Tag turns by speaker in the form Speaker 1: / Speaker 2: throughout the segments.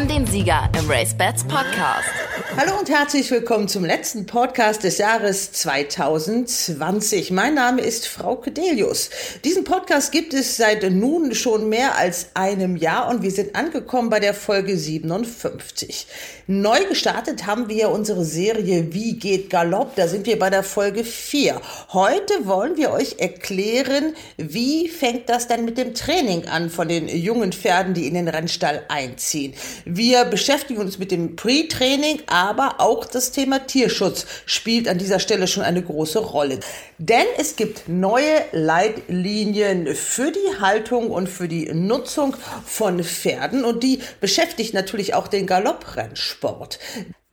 Speaker 1: haben den Sieger im Race Bats Podcast.
Speaker 2: Hallo und herzlich willkommen zum letzten Podcast des Jahres 2020. Mein Name ist Frau Kedelius. Diesen Podcast gibt es seit nun schon mehr als einem Jahr und wir sind angekommen bei der Folge 57. Neu gestartet haben wir unsere Serie Wie geht Galopp? Da sind wir bei der Folge 4. Heute wollen wir euch erklären, wie fängt das denn mit dem Training an von den jungen Pferden, die in den Rennstall einziehen. Wir beschäftigen uns mit dem Pre-Training, aber auch das Thema Tierschutz spielt an dieser Stelle schon eine große Rolle. Denn es gibt neue Leitlinien für die Haltung und für die Nutzung von Pferden und die beschäftigt natürlich auch den Galopprennsport.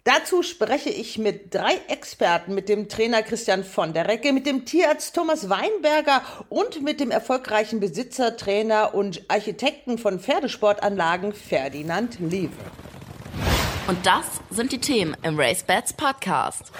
Speaker 2: Dazu spreche ich mit drei Experten, mit dem Trainer Christian von der Recke, mit dem Tierarzt Thomas Weinberger und mit dem erfolgreichen Besitzer, Trainer und Architekten von Pferdesportanlagen Ferdinand Lewe.
Speaker 1: Und das sind die Themen im Race Bats Podcast.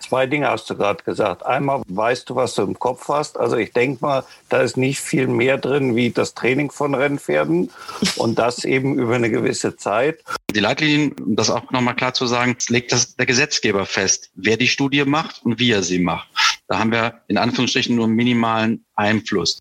Speaker 3: Zwei Dinge hast du gerade gesagt. Einmal weißt du, was du im Kopf hast. Also ich denke mal, da ist nicht viel mehr drin wie das Training von Rennpferden und das eben über eine gewisse Zeit.
Speaker 4: Die Leitlinien, um das auch nochmal klar zu sagen, legt das der Gesetzgeber fest, wer die Studie macht und wie er sie macht. Da haben wir in Anführungsstrichen nur minimalen Einfluss.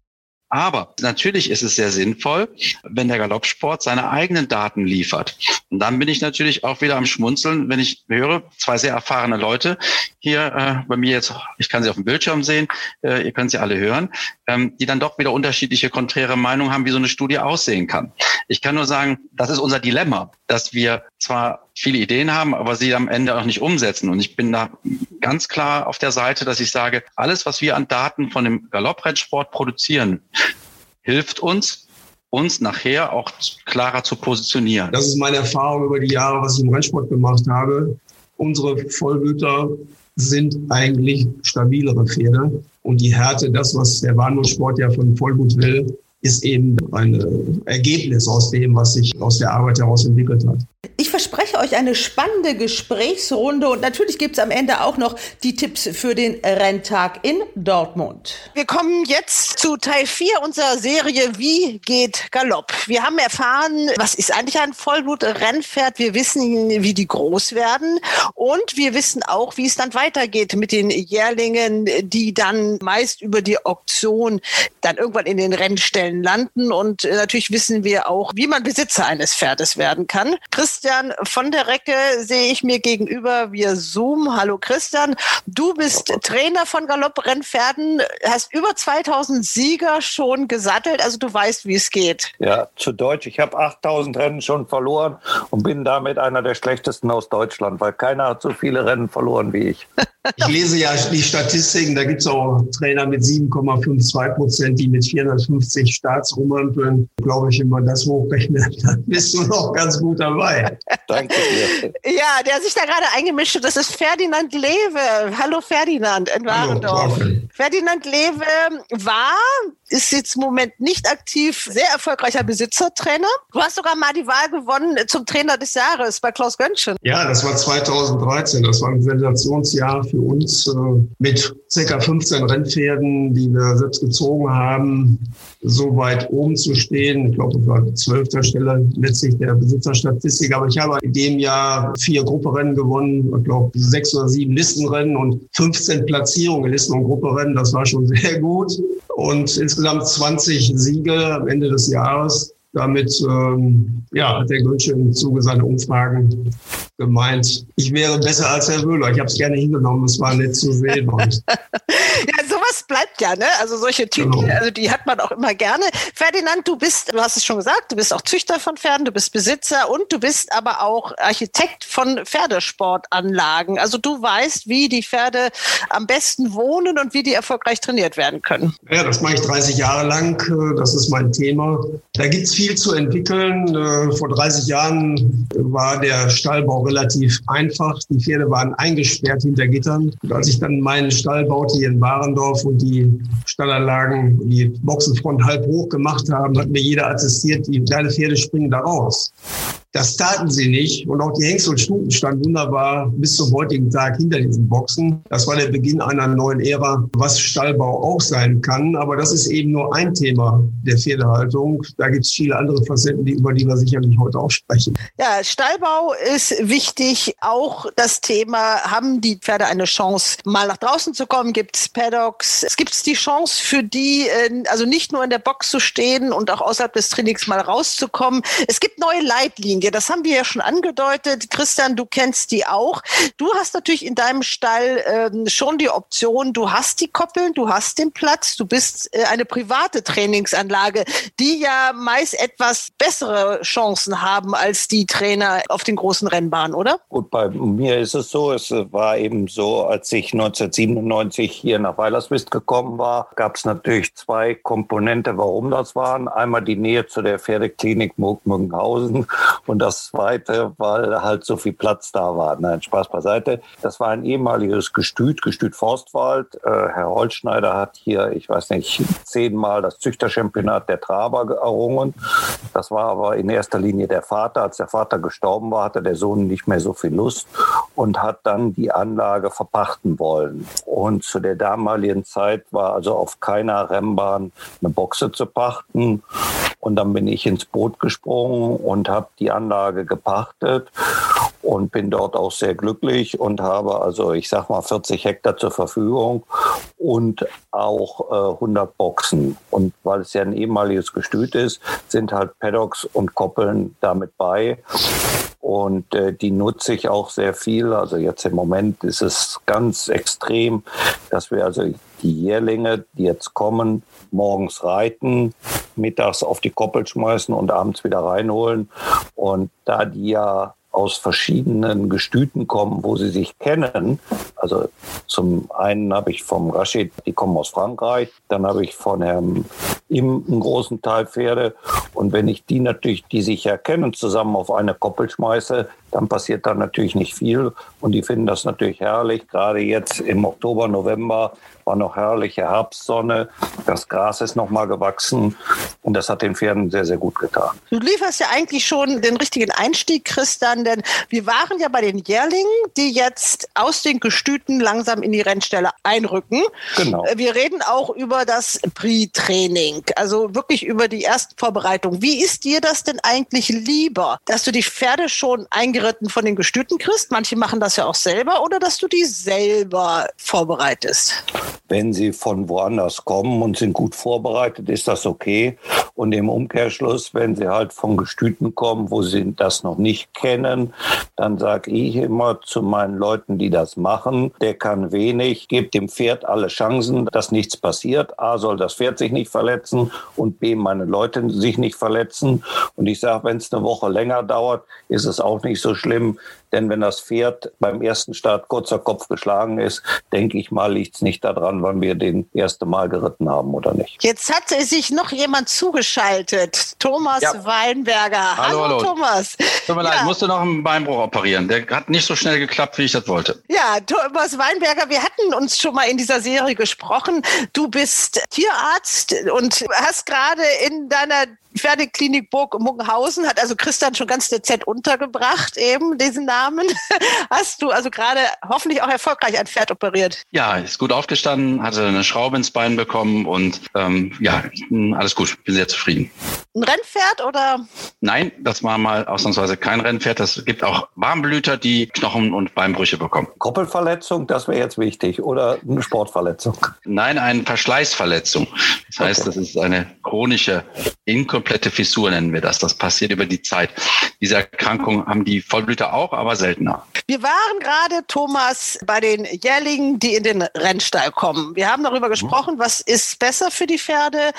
Speaker 4: Aber natürlich ist es sehr sinnvoll, wenn der Galoppsport seine eigenen Daten liefert. Und dann bin ich natürlich auch wieder am Schmunzeln, wenn ich höre, zwei sehr erfahrene Leute hier äh, bei mir jetzt, ich kann sie auf dem Bildschirm sehen, äh, ihr könnt sie alle hören, ähm, die dann doch wieder unterschiedliche konträre Meinungen haben, wie so eine Studie aussehen kann. Ich kann nur sagen, das ist unser Dilemma, dass wir zwar viele Ideen haben, aber sie am Ende auch nicht umsetzen. Und ich bin da ganz klar auf der Seite, dass ich sage, alles, was wir an Daten von dem Galopprennsport produzieren, hilft uns, uns nachher auch klarer zu positionieren.
Speaker 5: Das ist meine Erfahrung über die Jahre, was ich im Rennsport gemacht habe. Unsere Vollblüter sind eigentlich stabilere Pferde. Und die Härte, das, was der Bahnhofsport ja von Vollblut will, ist eben ein Ergebnis aus dem, was sich aus der Arbeit heraus entwickelt hat.
Speaker 2: Euch eine spannende Gesprächsrunde und natürlich gibt es am Ende auch noch die Tipps für den Renntag in Dortmund. Wir kommen jetzt zu Teil 4 unserer Serie Wie geht Galopp? Wir haben erfahren, was ist eigentlich ein Vollblut-Rennpferd? Wir wissen, wie die groß werden und wir wissen auch, wie es dann weitergeht mit den Jährlingen, die dann meist über die Auktion dann irgendwann in den Rennstellen landen und natürlich wissen wir auch, wie man Besitzer eines Pferdes werden kann. Christian Christian von der Recke sehe ich mir gegenüber via Zoom. Hallo Christian, du bist Trainer von Galopprennpferden, hast über 2000 Sieger schon gesattelt, also du weißt, wie es geht.
Speaker 3: Ja, zu Deutsch, ich habe 8000 Rennen schon verloren und bin damit einer der schlechtesten aus Deutschland, weil keiner hat so viele Rennen verloren wie ich.
Speaker 5: Ich lese ja die Statistiken, da gibt es auch Trainer mit 7,52 Prozent, die mit 450 Starts rumrempeln. Glaube ich, wenn man das hochrechnet, dann bist du noch ganz gut dabei.
Speaker 3: Danke.
Speaker 2: Ja, der sich da gerade eingemischt hat, das ist Ferdinand Lewe. Hallo Ferdinand in Warendorf. Ferdinand Lewe war, ist jetzt im Moment nicht aktiv, sehr erfolgreicher Besitzertrainer. Du hast sogar mal die Wahl gewonnen zum Trainer des Jahres bei Klaus Gönschen.
Speaker 5: Ja, das war 2013. Das war ein Sensationsjahr für uns äh, mit ca. 15 Rennpferden, die wir selbst gezogen haben, so weit oben zu stehen. Ich glaube, es war zwölfter Stelle letztlich der Besitzerstatistik. Aber ich habe in dem Jahr vier Grupperennen gewonnen, ich glaube sechs oder sieben Listenrennen und 15 Platzierungen Listen- und Grupperennen. Das war schon sehr gut. Und insgesamt 20 Siege am Ende des Jahres. Damit ähm, ja, hat der Gülsche im Zuge seiner Umfragen gemeint, ich wäre besser als Herr Wöhler. Ich habe es gerne hingenommen, es war nett zu sehen.
Speaker 2: ja, sowas bleibt ja, ne? Also solche Typen, genau. also die hat man auch immer gerne. Ferdinand, du bist, du hast es schon gesagt, du bist auch Züchter von Pferden, du bist Besitzer und du bist aber auch Architekt von Pferdesportanlagen. Also du weißt, wie die Pferde am besten wohnen und wie die erfolgreich trainiert werden können.
Speaker 5: Ja, das mache ich 30 Jahre lang. Das ist mein Thema. Da gibt es viel zu entwickeln. Vor 30 Jahren war der Stallbau relativ einfach. Die Pferde waren eingesperrt hinter Gittern. Und als ich dann meinen Stall baute hier in Warendorf und die Stallanlagen, die Boxenfront halb hoch gemacht haben, hat mir jeder attestiert, die kleine Pferde springen da raus. Das taten sie nicht. Und auch die Hengst und Stuten standen wunderbar bis zum heutigen Tag hinter diesen Boxen. Das war der Beginn einer neuen Ära, was Stallbau auch sein kann. Aber das ist eben nur ein Thema der Pferdehaltung. Da gibt es viele andere Facetten, über die wir sicherlich heute auch sprechen.
Speaker 2: Ja, Stallbau ist wichtig. Auch das Thema, haben die Pferde eine Chance, mal nach draußen zu kommen? Gibt es Paddocks? Es gibt die Chance für die, äh, also nicht nur in der Box zu stehen und auch außerhalb des Trainings mal rauszukommen. Es gibt neue Leitlinien Linie. Das haben wir ja schon angedeutet. Christian, du kennst die auch. Du hast natürlich in deinem Stall ähm, schon die Option, du hast die Koppeln, du hast den Platz, du bist äh, eine private Trainingsanlage, die ja meist etwas bessere Chancen haben als die Trainer auf den großen Rennbahnen, oder?
Speaker 3: Gut, bei mir ist es so, es war eben so, als ich 1997 hier nach Weilerswist gekommen war, gab es natürlich zwei Komponente, warum das waren. Einmal die Nähe zu der Pferdeklinik Muggenhausen und das Zweite, weil halt so viel Platz da war. Nein, Spaß beiseite. Das war ein ehemaliges Gestüt, Gestüt Forstwald. Äh, Herr Holzschneider hat hier, ich weiß nicht, zehnmal das Züchterchampionat der Traber errungen. Das war aber in erster Linie der Vater. Als der Vater gestorben war, hatte der Sohn nicht mehr so viel Lust und hat dann die Anlage verpachten wollen. Und zu der damaligen Zeit war also auf keiner Rennbahn eine Boxe zu pachten. Und dann bin ich ins Boot gesprungen und habe die Anlage gepachtet und bin dort auch sehr glücklich und habe also, ich sag mal, 40 Hektar zur Verfügung und auch äh, 100 Boxen. Und weil es ja ein ehemaliges Gestüt ist, sind halt Paddocks und Koppeln damit bei. Und äh, die nutze ich auch sehr viel. Also jetzt im Moment ist es ganz extrem, dass wir also die Jährlinge, die jetzt kommen, morgens reiten, mittags auf die Koppel schmeißen und abends wieder reinholen. Und da die ja aus verschiedenen Gestüten kommen, wo sie sich kennen. Also zum einen habe ich vom Rashid, die kommen aus Frankreich, dann habe ich von Herrn Im einen großen Teil Pferde. Und wenn ich die natürlich, die sich erkennen, zusammen auf eine Koppel schmeiße, dann passiert da natürlich nicht viel. Und die finden das natürlich herrlich. Gerade jetzt im Oktober, November war noch herrliche Herbstsonne. Das Gras ist noch mal gewachsen. Und das hat den Pferden sehr, sehr gut getan.
Speaker 2: Du lieferst ja eigentlich schon den richtigen Einstieg, Christian, denn wir waren ja bei den Jährlingen, die jetzt aus den Gestüten langsam in die Rennstelle einrücken.
Speaker 3: Genau.
Speaker 2: Wir reden auch über das Pre-Training, also wirklich über die ersten Vorbereitungen. Wie ist dir das denn eigentlich lieber, dass du die Pferde schon eingeritten geritten von den Gestüten kriegst. Manche machen das ja auch selber oder dass du die selber vorbereitest.
Speaker 3: Wenn sie von woanders kommen und sind gut vorbereitet, ist das okay. Und im Umkehrschluss, wenn sie halt von Gestüten kommen, wo sie das noch nicht kennen, dann sage ich immer zu meinen Leuten, die das machen, der kann wenig, gebt dem Pferd alle Chancen, dass nichts passiert. A soll das Pferd sich nicht verletzen und B meine Leute sich nicht verletzen. Und ich sage, wenn es eine Woche länger dauert, ist es auch nicht so schlimm, denn wenn das Pferd beim ersten Start kurzer Kopf geschlagen ist, denke ich mal, liegt es nicht daran, wann wir den erste Mal geritten haben oder nicht.
Speaker 2: Jetzt hat sich noch jemand zugeschaltet. Thomas ja. Weinberger.
Speaker 4: Hallo, hallo,
Speaker 2: Thomas.
Speaker 4: Tut mir ja. leid, ich musste noch einen Beinbruch operieren. Der hat nicht so schnell geklappt, wie ich das wollte.
Speaker 2: Ja, Thomas Weinberger, wir hatten uns schon mal in dieser Serie gesprochen. Du bist Tierarzt und hast gerade in deiner Pferdeklinik Burg Muggenhausen, hat also Christian schon ganz dezent untergebracht, eben diesen Namen. Hast du also gerade hoffentlich auch erfolgreich ein Pferd operiert?
Speaker 4: Ja, ist gut aufgestanden, hatte eine Schraube ins Bein bekommen und ähm, ja, alles gut, bin sehr zufrieden.
Speaker 2: Ein Rennpferd oder?
Speaker 4: Nein, das war mal ausnahmsweise kein Rennpferd. Das gibt auch Warmblüter, die Knochen- und Beinbrüche bekommen.
Speaker 3: Koppelverletzung, das wäre jetzt wichtig, oder eine Sportverletzung?
Speaker 4: Nein, eine Verschleißverletzung. Das heißt, okay. das ist eine chronische, inkomplette Fissur, nennen wir das. Das passiert über die Zeit. Diese Erkrankung haben die Vollblüter auch, aber seltener.
Speaker 2: Wir waren gerade, Thomas, bei den Jährlingen, die in den Rennstall kommen. Wir haben darüber gesprochen, was ist besser für die Pferde?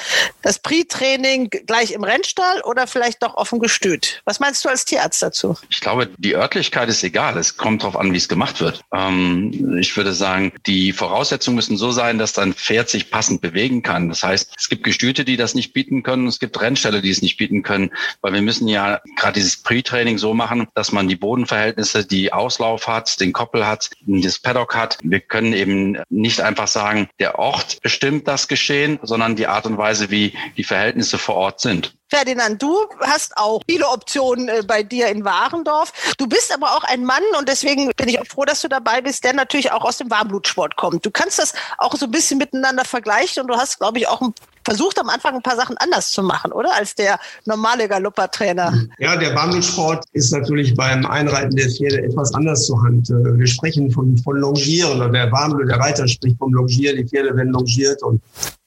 Speaker 2: Das Pre-Training gleich im im Rennstall oder vielleicht doch auf dem Gestüt? Was meinst du als Tierarzt dazu?
Speaker 4: Ich glaube, die Örtlichkeit ist egal. Es kommt darauf an, wie es gemacht wird. Ähm, ich würde sagen, die Voraussetzungen müssen so sein, dass dein Pferd sich passend bewegen kann. Das heißt, es gibt Gestüte, die das nicht bieten können. Es gibt Rennställe, die es nicht bieten können, weil wir müssen ja gerade dieses Pre-Training so machen, dass man die Bodenverhältnisse, die Auslauf hat, den Koppel hat, das Paddock hat. Wir können eben nicht einfach sagen, der Ort bestimmt das Geschehen, sondern die Art und Weise, wie die Verhältnisse vor Ort sind.
Speaker 2: Ferdinand, du hast auch viele Optionen äh, bei dir in Warendorf. Du bist aber auch ein Mann und deswegen bin ich auch froh, dass du dabei bist, der natürlich auch aus dem Warmblutsport kommt. Du kannst das auch so ein bisschen miteinander vergleichen und du hast, glaube ich, auch versucht am Anfang ein paar Sachen anders zu machen, oder? Als der normale Galoppertrainer.
Speaker 5: Ja, der Warmblutsport ist natürlich beim Einreiten der Pferde etwas anders zur Hand. Äh, wir sprechen von, von Longieren oder der Warmblut, der Reiter spricht vom Longieren. Die Pferde werden longiert und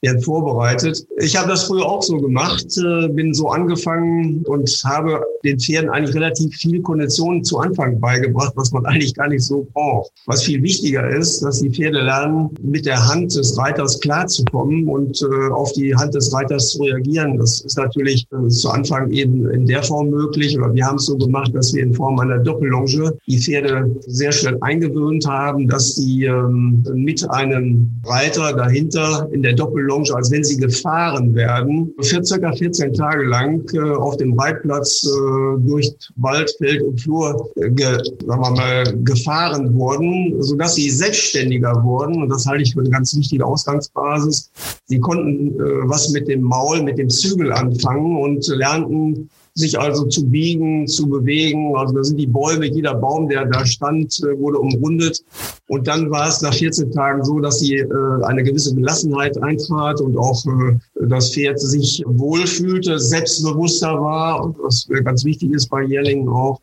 Speaker 5: werden vorbereitet. Ich habe das früher auch so gemacht, äh, bin so angefangen und habe den Pferden eigentlich relativ viel Konditionen zu Anfang beigebracht, was man eigentlich gar nicht so braucht. Was viel wichtiger ist, dass die Pferde lernen, mit der Hand des Reiters klarzukommen und äh, auf die Hand des Reiters zu reagieren. Das ist natürlich äh, zu Anfang eben in der Form möglich, oder wir haben es so gemacht, dass wir in Form einer Doppellonge die Pferde sehr schnell eingewöhnt haben, dass sie ähm, mit einem Reiter dahinter in der Doppellonge, als wenn sie gefahren werden, für circa 14 Tage lang äh, auf dem Reitplatz äh, durch Wald, Feld und Flur äh, ge, sagen wir mal, gefahren wurden, sodass sie selbstständiger wurden. Und das halte ich für eine ganz wichtige Ausgangsbasis. Sie konnten was mit dem Maul, mit dem Zügel anfangen und lernten sich also zu biegen, zu bewegen. Also da sind die Bäume, jeder Baum, der da stand, äh, wurde umrundet. Und dann war es nach 14 Tagen so, dass sie äh, eine gewisse Gelassenheit eintrat und auch äh, das Pferd sich wohlfühlte, selbstbewusster war, was ganz wichtig ist bei Jährlingen auch.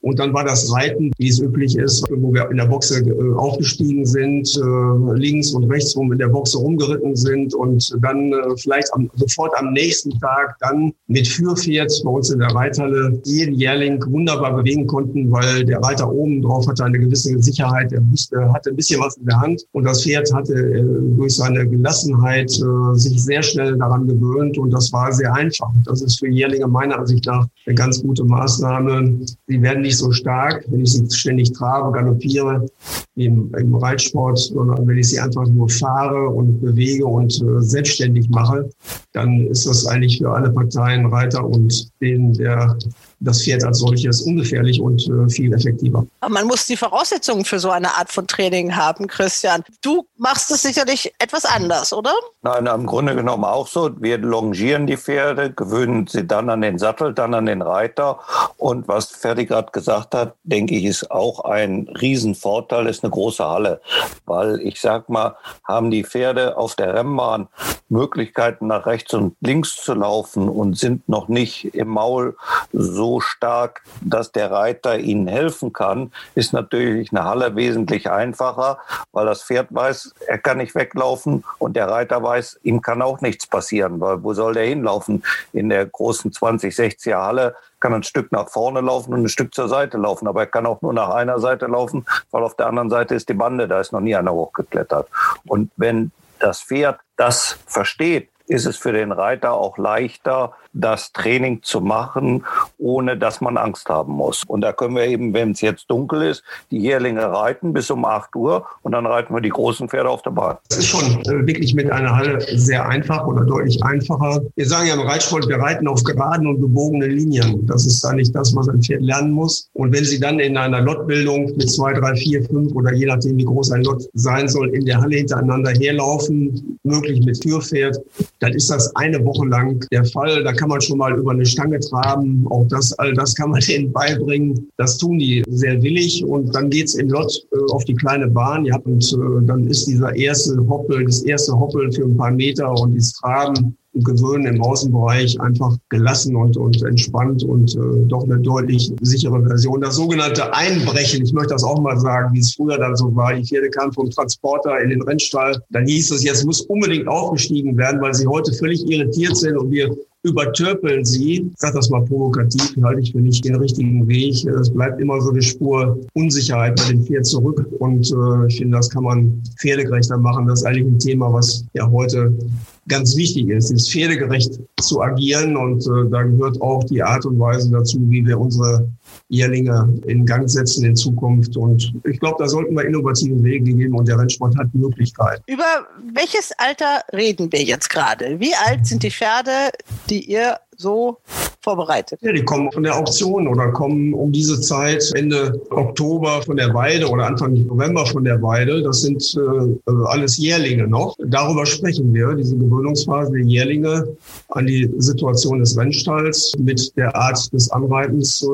Speaker 5: Und dann war das Reiten, wie es üblich ist, wo wir in der Boxe aufgestiegen sind, links und rechts rum in der Boxe rumgeritten sind und dann vielleicht am, sofort am nächsten Tag dann mit Führpferd bei uns in der Reithalle jeden Jährling wunderbar bewegen konnten, weil der Reiter oben drauf hatte eine gewisse Sicherheit, er wusste, hatte ein bisschen was in der Hand und das Pferd hatte äh, durch seine Gelassenheit äh, sich sehr schnell daran gewöhnt und das war sehr einfach. Das ist für Jährlinge meiner Ansicht nach eine ganz gute Maßnahme. Sie werden nicht so stark, wenn ich sie ständig trabe, galoppiere, wie im, im Reitsport, sondern wenn ich sie einfach nur fahre und bewege und äh, selbstständig mache, dann ist das eigentlich für alle Parteien, Reiter und den, der das Pferd als solches ungefährlich und äh, viel effektiver.
Speaker 2: Aber man muss die Voraussetzungen für so eine Art von Training haben, Christian. Du machst es sicherlich etwas anders, oder?
Speaker 3: Nein, im Grunde genommen auch so. Wir longieren die Pferde, gewöhnen sie dann an den Sattel, dann an den Reiter. Und was Ferdi gerade gesagt hat, denke ich, ist auch ein Riesenvorteil, ist eine große Halle. Weil ich sag mal, haben die Pferde auf der Rennbahn Möglichkeiten nach rechts und links zu laufen und sind noch nicht im Maul so so stark, dass der Reiter ihnen helfen kann, ist natürlich eine Halle wesentlich einfacher, weil das Pferd weiß, er kann nicht weglaufen und der Reiter weiß, ihm kann auch nichts passieren, weil wo soll der hinlaufen? In der großen 20-60er Halle kann ein Stück nach vorne laufen und ein Stück zur Seite laufen, aber er kann auch nur nach einer Seite laufen, weil auf der anderen Seite ist die Bande, da ist noch nie einer hochgeklettert. Und wenn das Pferd das versteht, ist es für den Reiter auch leichter, das Training zu machen, ohne dass man Angst haben muss. Und da können wir eben, wenn es jetzt dunkel ist, die Jährlinge reiten bis um 8 Uhr und dann reiten wir die großen Pferde auf der Bahn.
Speaker 5: Das ist schon äh, wirklich mit einer Halle sehr einfach oder deutlich einfacher. Wir sagen ja im Reitsport, wir reiten auf geraden und gebogenen Linien. Das ist eigentlich das, was ein Pferd lernen muss. Und wenn Sie dann in einer Lottbildung mit zwei, drei, vier, fünf oder je nachdem, wie groß ein Lot sein soll, in der Halle hintereinander herlaufen, möglich mit Führpferd, dann ist das eine Woche lang der Fall. Da kann kann man schon mal über eine Stange traben. Auch das, all das kann man denen beibringen. Das tun die sehr willig. Und dann geht's in Lott äh, auf die kleine Bahn. Ja, und äh, dann ist dieser erste Hoppel, das erste Hoppeln für ein paar Meter und dieses Traben und Gewöhnen im Außenbereich einfach gelassen und, und entspannt und äh, doch eine deutlich sichere Version. Das sogenannte Einbrechen, ich möchte das auch mal sagen, wie es früher dann so war. Die Pferde kamen vom Transporter in den Rennstall. Dann hieß es, jetzt muss unbedingt aufgestiegen werden, weil sie heute völlig irritiert sind und wir übertürpeln sie. Ich sage das mal provokativ, halte ich für nicht den richtigen Weg. Es bleibt immer so eine Spur Unsicherheit bei dem Pferd zurück. Und äh, ich finde, das kann man pferdegerechter machen. Das ist eigentlich ein Thema, was ja heute ganz wichtig ist, ist pferdegerecht zu agieren. Und äh, da gehört auch die Art und Weise dazu, wie wir unsere Jährlinge in Gang setzen in Zukunft. Und ich glaube, da sollten wir innovative Wege geben und der Rennsport hat Möglichkeiten.
Speaker 2: Über welches Alter reden wir jetzt gerade? Wie alt sind die Pferde, die ihr so vorbereitet?
Speaker 5: Ja, die kommen von der Auktion oder kommen um diese Zeit Ende Oktober von der Weide oder Anfang November von der Weide. Das sind äh, alles Jährlinge noch. Darüber sprechen wir, diese Gewöhnungsphase der Jährlinge an die Situation des Rennstalls mit der Art des Anreitens, äh,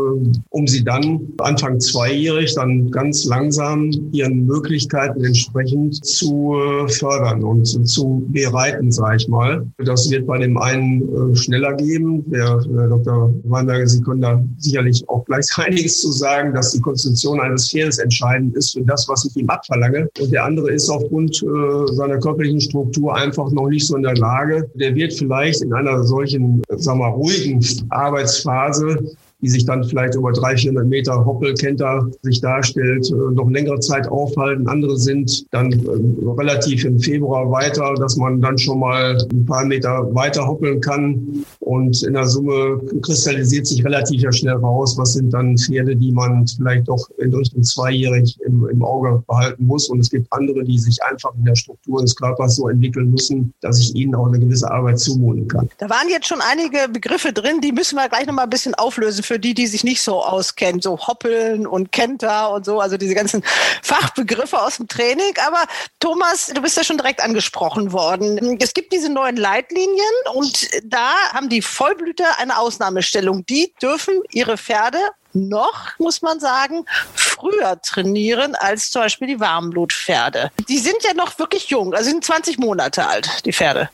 Speaker 5: um sie dann Anfang zweijährig dann ganz langsam ihren Möglichkeiten entsprechend zu äh, fördern und zu bereiten, sage ich mal. Das wird bei dem einen äh, schneller geben. Der, der Dr. Weinberger, Sie können da sicherlich auch gleich einiges zu sagen, dass die Konstitution eines Pferdes entscheidend ist für das, was ich ihm abverlange. Und der andere ist aufgrund äh, seiner körperlichen Struktur einfach noch nicht so in der Lage. Der wird vielleicht in einer solchen, sagen wir, ruhigen Arbeitsphase die sich dann vielleicht über 300, 400 Meter Hoppelkenter sich darstellt, äh, noch längere Zeit aufhalten. Andere sind dann äh, relativ im Februar weiter, dass man dann schon mal ein paar Meter weiter hoppeln kann. Und in der Summe kristallisiert sich relativ schnell raus, was sind dann Pferde, die man vielleicht doch in Richtung zweijährig im, im Auge behalten muss. Und es gibt andere, die sich einfach in der Struktur des Körpers so entwickeln müssen, dass ich ihnen auch eine gewisse Arbeit zumuten kann.
Speaker 2: Da waren jetzt schon einige Begriffe drin, die müssen wir gleich noch mal ein bisschen auflösen für die, die sich nicht so auskennen, so Hoppeln und Kenter und so, also diese ganzen Fachbegriffe aus dem Training. Aber Thomas, du bist ja schon direkt angesprochen worden. Es gibt diese neuen Leitlinien und da haben die Vollblüter eine Ausnahmestellung. Die dürfen ihre Pferde noch, muss man sagen, früher trainieren als zum Beispiel die Warmblutpferde. Die sind ja noch wirklich jung, also sind 20 Monate alt, die Pferde.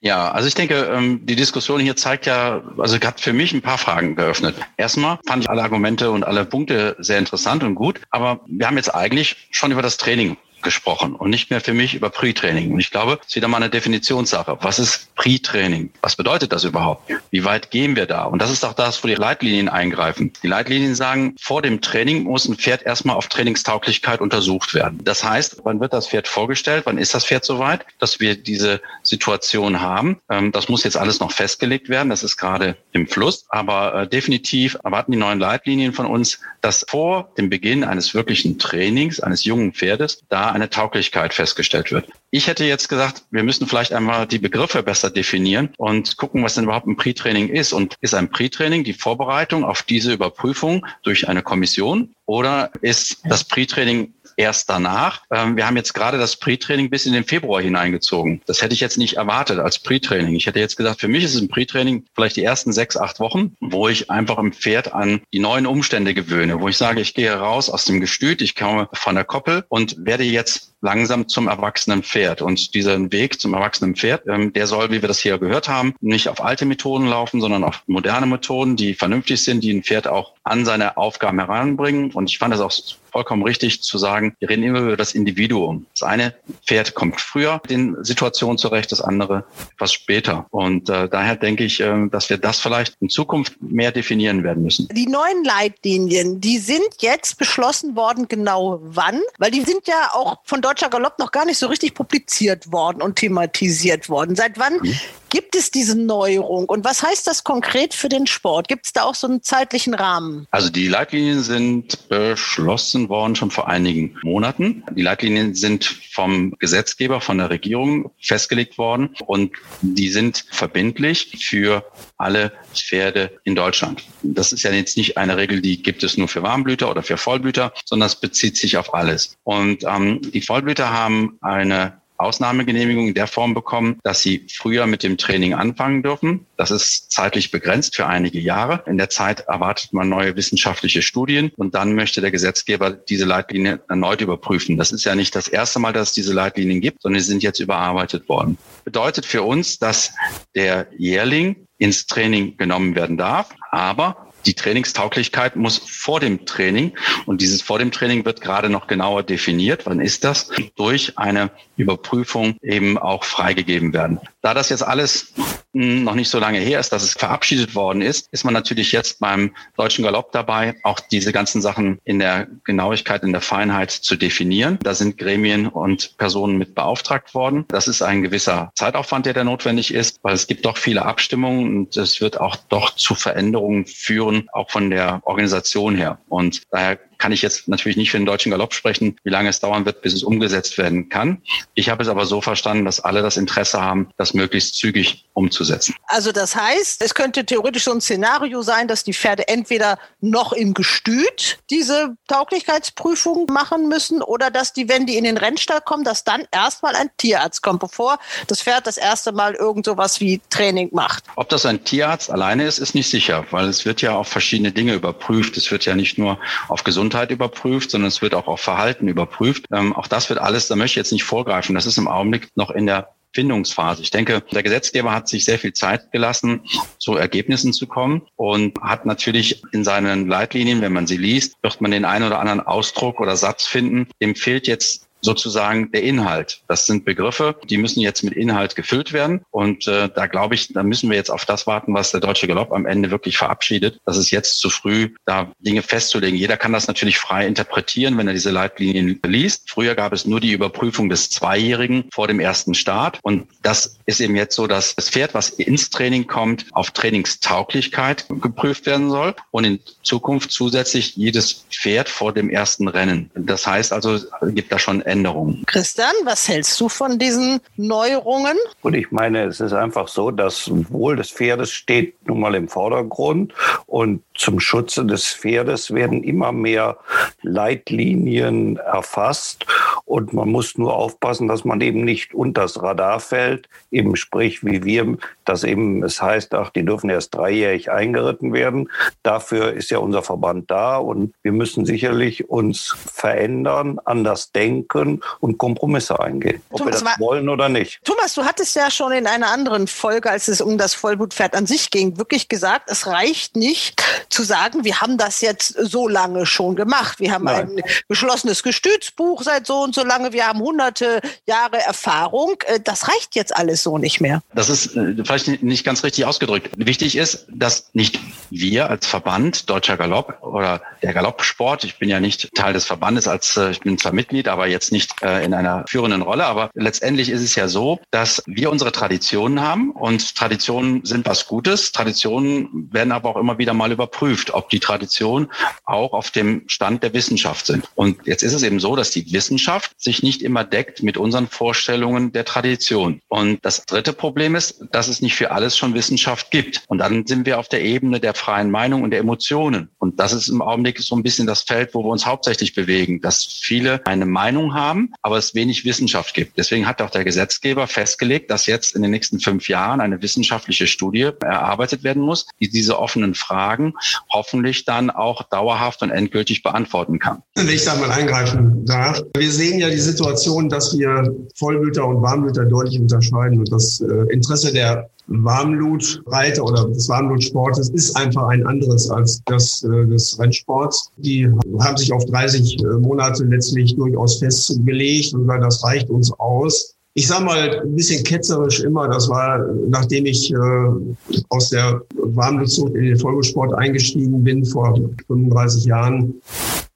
Speaker 4: Ja, also ich denke, ähm, die Diskussion hier zeigt ja, also hat für mich ein paar Fragen geöffnet. Erstmal fand ich alle Argumente und alle Punkte sehr interessant und gut, aber wir haben jetzt eigentlich schon über das Training gesprochen und nicht mehr für mich über Pre-Training. Und ich glaube, es ist wieder mal eine Definitionssache. Was ist Pre-Training? Was bedeutet das überhaupt? Wie weit gehen wir da? Und das ist auch das, wo die Leitlinien eingreifen. Die Leitlinien sagen, vor dem Training muss ein Pferd erstmal auf Trainingstauglichkeit untersucht werden. Das heißt, wann wird das Pferd vorgestellt? Wann ist das Pferd soweit, dass wir diese Situation haben? Ähm, das muss jetzt alles noch festgelegt werden. Das ist gerade im Fluss. Aber äh, definitiv erwarten die neuen Leitlinien von uns, dass vor dem Beginn eines wirklichen Trainings eines jungen Pferdes da eine Tauglichkeit festgestellt wird. Ich hätte jetzt gesagt, wir müssen vielleicht einmal die Begriffe besser definieren und gucken, was denn überhaupt ein Pre-Training ist. Und ist ein Pre-Training die Vorbereitung auf diese Überprüfung durch eine Kommission oder ist das Pre-Training erst danach. Ähm, wir haben jetzt gerade das Pre-Training bis in den Februar hineingezogen. Das hätte ich jetzt nicht erwartet als Pre-Training. Ich hätte jetzt gesagt, für mich ist es ein Pre-Training vielleicht die ersten sechs, acht Wochen, wo ich einfach im Pferd an die neuen Umstände gewöhne, wo ich sage, ich gehe raus aus dem Gestüt, ich komme von der Koppel und werde jetzt langsam zum erwachsenen Pferd. Und dieser Weg zum erwachsenen Pferd, ähm, der soll, wie wir das hier gehört haben, nicht auf alte Methoden laufen, sondern auf moderne Methoden, die vernünftig sind, die ein Pferd auch an seine Aufgaben heranbringen. Und ich fand es auch vollkommen richtig zu sagen, wir reden immer über das Individuum. Das eine Pferd kommt früher den Situationen zurecht, das andere etwas später. Und äh, daher denke ich, äh, dass wir das vielleicht in Zukunft mehr definieren werden müssen.
Speaker 2: Die neuen Leitlinien, die sind jetzt beschlossen worden, genau wann? Weil die sind ja auch von Deutscher Galopp noch gar nicht so richtig publiziert worden und thematisiert worden. Seit wann mhm. Gibt es diese Neuerung und was heißt das konkret für den Sport? Gibt es da auch so einen zeitlichen Rahmen?
Speaker 4: Also die Leitlinien sind beschlossen worden schon vor einigen Monaten. Die Leitlinien sind vom Gesetzgeber, von der Regierung festgelegt worden und die sind verbindlich für alle Pferde in Deutschland. Das ist ja jetzt nicht eine Regel, die gibt es nur für Warmblüter oder für Vollblüter, sondern es bezieht sich auf alles. Und ähm, die Vollblüter haben eine Ausnahmegenehmigung in der Form bekommen, dass sie früher mit dem Training anfangen dürfen. Das ist zeitlich begrenzt für einige Jahre. In der Zeit erwartet man neue wissenschaftliche Studien und dann möchte der Gesetzgeber diese Leitlinien erneut überprüfen. Das ist ja nicht das erste Mal, dass es diese Leitlinien gibt, sondern sie sind jetzt überarbeitet worden. Bedeutet für uns, dass der Jährling ins Training genommen werden darf, aber die Trainingstauglichkeit muss vor dem Training und dieses vor dem Training wird gerade noch genauer definiert. Wann ist das? Durch eine Überprüfung eben auch freigegeben werden. Da das jetzt alles hm, noch nicht so lange her ist, dass es verabschiedet worden ist, ist man natürlich jetzt beim Deutschen Galopp dabei, auch diese ganzen Sachen in der Genauigkeit, in der Feinheit zu definieren. Da sind Gremien und Personen mit beauftragt worden. Das ist ein gewisser Zeitaufwand, der da notwendig ist, weil es gibt doch viele Abstimmungen und es wird auch doch zu Veränderungen führen, auch von der Organisation her. Und daher kann ich jetzt natürlich nicht für den deutschen Galopp sprechen, wie lange es dauern wird, bis es umgesetzt werden kann. Ich habe es aber so verstanden, dass alle das Interesse haben, das möglichst zügig umzusetzen.
Speaker 2: Also das heißt, es könnte theoretisch so ein Szenario sein, dass die Pferde entweder noch im Gestüt diese Tauglichkeitsprüfung machen müssen oder dass die, wenn die in den Rennstall kommen, dass dann erstmal ein Tierarzt kommt, bevor das Pferd das erste Mal irgend sowas wie Training macht.
Speaker 4: Ob das ein Tierarzt alleine ist, ist nicht sicher, weil es wird ja auf verschiedene Dinge überprüft. Es wird ja nicht nur auf Gesundheit überprüft, sondern es wird auch auf Verhalten überprüft. Ähm, auch das wird alles, da möchte ich jetzt nicht vorgreifen. Das ist im Augenblick noch in der Findungsphase. Ich denke, der Gesetzgeber hat sich sehr viel Zeit gelassen, zu Ergebnissen zu kommen und hat natürlich in seinen Leitlinien, wenn man sie liest, wird man den einen oder anderen Ausdruck oder Satz finden. Dem fehlt jetzt sozusagen der Inhalt. Das sind Begriffe, die müssen jetzt mit Inhalt gefüllt werden. Und äh, da glaube ich, da müssen wir jetzt auf das warten, was der Deutsche Galopp am Ende wirklich verabschiedet. Das ist jetzt zu früh, da Dinge festzulegen. Jeder kann das natürlich frei interpretieren, wenn er diese Leitlinien liest. Früher gab es nur die Überprüfung des Zweijährigen vor dem ersten Start. Und das ist eben jetzt so, dass das Pferd, was ins Training kommt, auf Trainingstauglichkeit geprüft werden soll. Und in Zukunft zusätzlich jedes Pferd vor dem ersten Rennen. Das heißt also, gibt da schon Änderungen.
Speaker 2: Christian, was hältst du von diesen Neuerungen?
Speaker 3: Und ich meine, es ist einfach so, das Wohl des Pferdes steht nun mal im Vordergrund und zum Schutze des Pferdes werden immer mehr Leitlinien erfasst und man muss nur aufpassen, dass man eben nicht unter das Radar fällt, eben sprich wie wir, dass eben es heißt, ach, die dürfen erst dreijährig eingeritten werden. Dafür ist ja unser Verband da und wir müssen sicherlich uns verändern, anders denken und Kompromisse eingehen, ob Thomas, wir das wollen oder nicht.
Speaker 2: Thomas, du hattest ja schon in einer anderen Folge, als es um das Vollblutpferd an sich ging, wirklich gesagt, es reicht nicht zu sagen, wir haben das jetzt so lange schon gemacht. Wir haben Nein. ein geschlossenes Gestütsbuch seit so und so lange, wir haben hunderte Jahre Erfahrung. Äh, das reicht jetzt alles so nicht mehr.
Speaker 4: Das ist äh, vielleicht nicht ganz richtig ausgedrückt. Wichtig ist, dass nicht wir als Verband Deutscher Galopp oder der Galoppsport, ich bin ja nicht Teil des Verbandes, als äh, ich bin zwar Mitglied, aber jetzt nicht in einer führenden Rolle, aber letztendlich ist es ja so, dass wir unsere Traditionen haben und Traditionen sind was Gutes. Traditionen werden aber auch immer wieder mal überprüft, ob die Traditionen auch auf dem Stand der Wissenschaft sind. Und jetzt ist es eben so, dass die Wissenschaft sich nicht immer deckt mit unseren Vorstellungen der Tradition. Und das dritte Problem ist, dass es nicht für alles schon Wissenschaft gibt. Und dann sind wir auf der Ebene der freien Meinung und der Emotionen. Und das ist im Augenblick so ein bisschen das Feld, wo wir uns hauptsächlich bewegen, dass viele eine Meinung haben, aber es wenig Wissenschaft gibt. Deswegen hat auch der Gesetzgeber festgelegt, dass jetzt in den nächsten fünf Jahren eine wissenschaftliche Studie erarbeitet werden muss, die diese offenen Fragen hoffentlich dann auch dauerhaft und endgültig beantworten kann.
Speaker 5: Wenn ich da mal eingreifen darf. Wir sehen ja die Situation, dass wir Vollblüter und Warmblüter deutlich unterscheiden. Und das äh, Interesse der Warmblutreiter oder des Warmblutsportes ist einfach ein anderes als das äh, des Rennsports. Die haben sich auf 30 äh, Monate letztlich durchaus festgelegt und das reicht uns aus ich sage mal ein bisschen ketzerisch immer, das war, nachdem ich äh, aus der Warmblutzucht in den Folgesport eingestiegen bin vor 35 Jahren,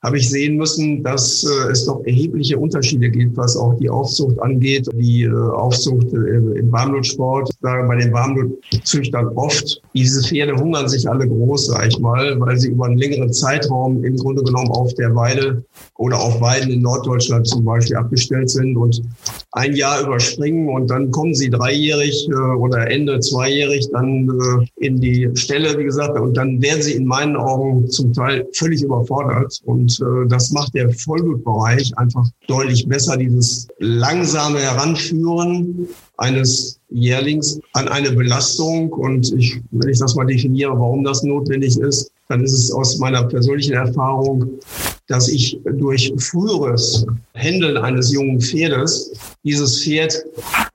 Speaker 5: habe ich sehen müssen, dass äh, es doch erhebliche Unterschiede gibt, was auch die Aufzucht angeht. Die äh, Aufzucht äh, im Warmblutsport, sagen bei den Warmblutzüchtern oft, diese Pferde hungern sich alle groß, sag ich mal, weil sie über einen längeren Zeitraum im Grunde genommen auf der Weide oder auf Weiden in Norddeutschland zum Beispiel abgestellt sind und ein Jahr überspringen und dann kommen sie dreijährig äh, oder Ende zweijährig dann äh, in die Stelle, wie gesagt, und dann werden sie in meinen Augen zum Teil völlig überfordert und äh, das macht der Vollblutbereich einfach deutlich besser, dieses langsame Heranführen eines Jährlings an eine Belastung. Und ich, wenn ich das mal definiere, warum das notwendig ist, dann ist es aus meiner persönlichen Erfahrung, dass ich durch früheres Händeln eines jungen Pferdes dieses Pferd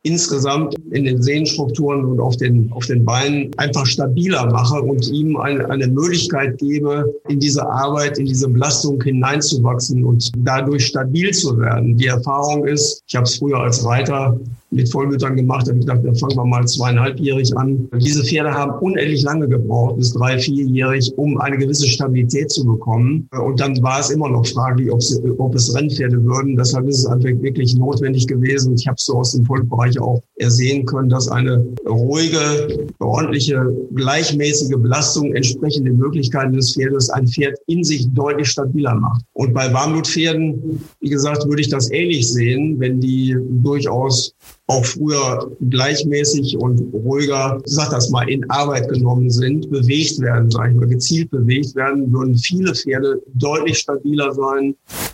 Speaker 5: insgesamt in den Sehnenstrukturen und auf den, auf den Beinen einfach stabiler mache und ihm eine, eine Möglichkeit gebe, in diese Arbeit, in diese Belastung hineinzuwachsen und dadurch stabil zu werden. Die Erfahrung ist, ich habe es früher als Reiter mit Vollmüttern gemacht, habe ich gedacht, dann fangen wir mal zweieinhalbjährig an. Diese Pferde haben unendlich lange gebraucht, bis drei, vierjährig, um eine gewisse Stabilität zu bekommen. Und dann war es immer noch fraglich, ob, sie, ob es Rennpferde würden. Deshalb ist es einfach wirklich notwendig gewesen. Ich habe es so aus dem Vollbereich auch ersehen können, dass eine ruhige, ordentliche, gleichmäßige Belastung entsprechend den Möglichkeiten des Pferdes ein Pferd in sich deutlich stabiler macht. Und bei Warmblutpferden, wie gesagt, würde ich das ähnlich sehen, wenn die durchaus auch früher gleichmäßig und ruhiger, ich sag das mal, in Arbeit genommen sind, bewegt werden, sage ich mal, gezielt bewegt werden, würden viele Pferde deutlich stabiler sein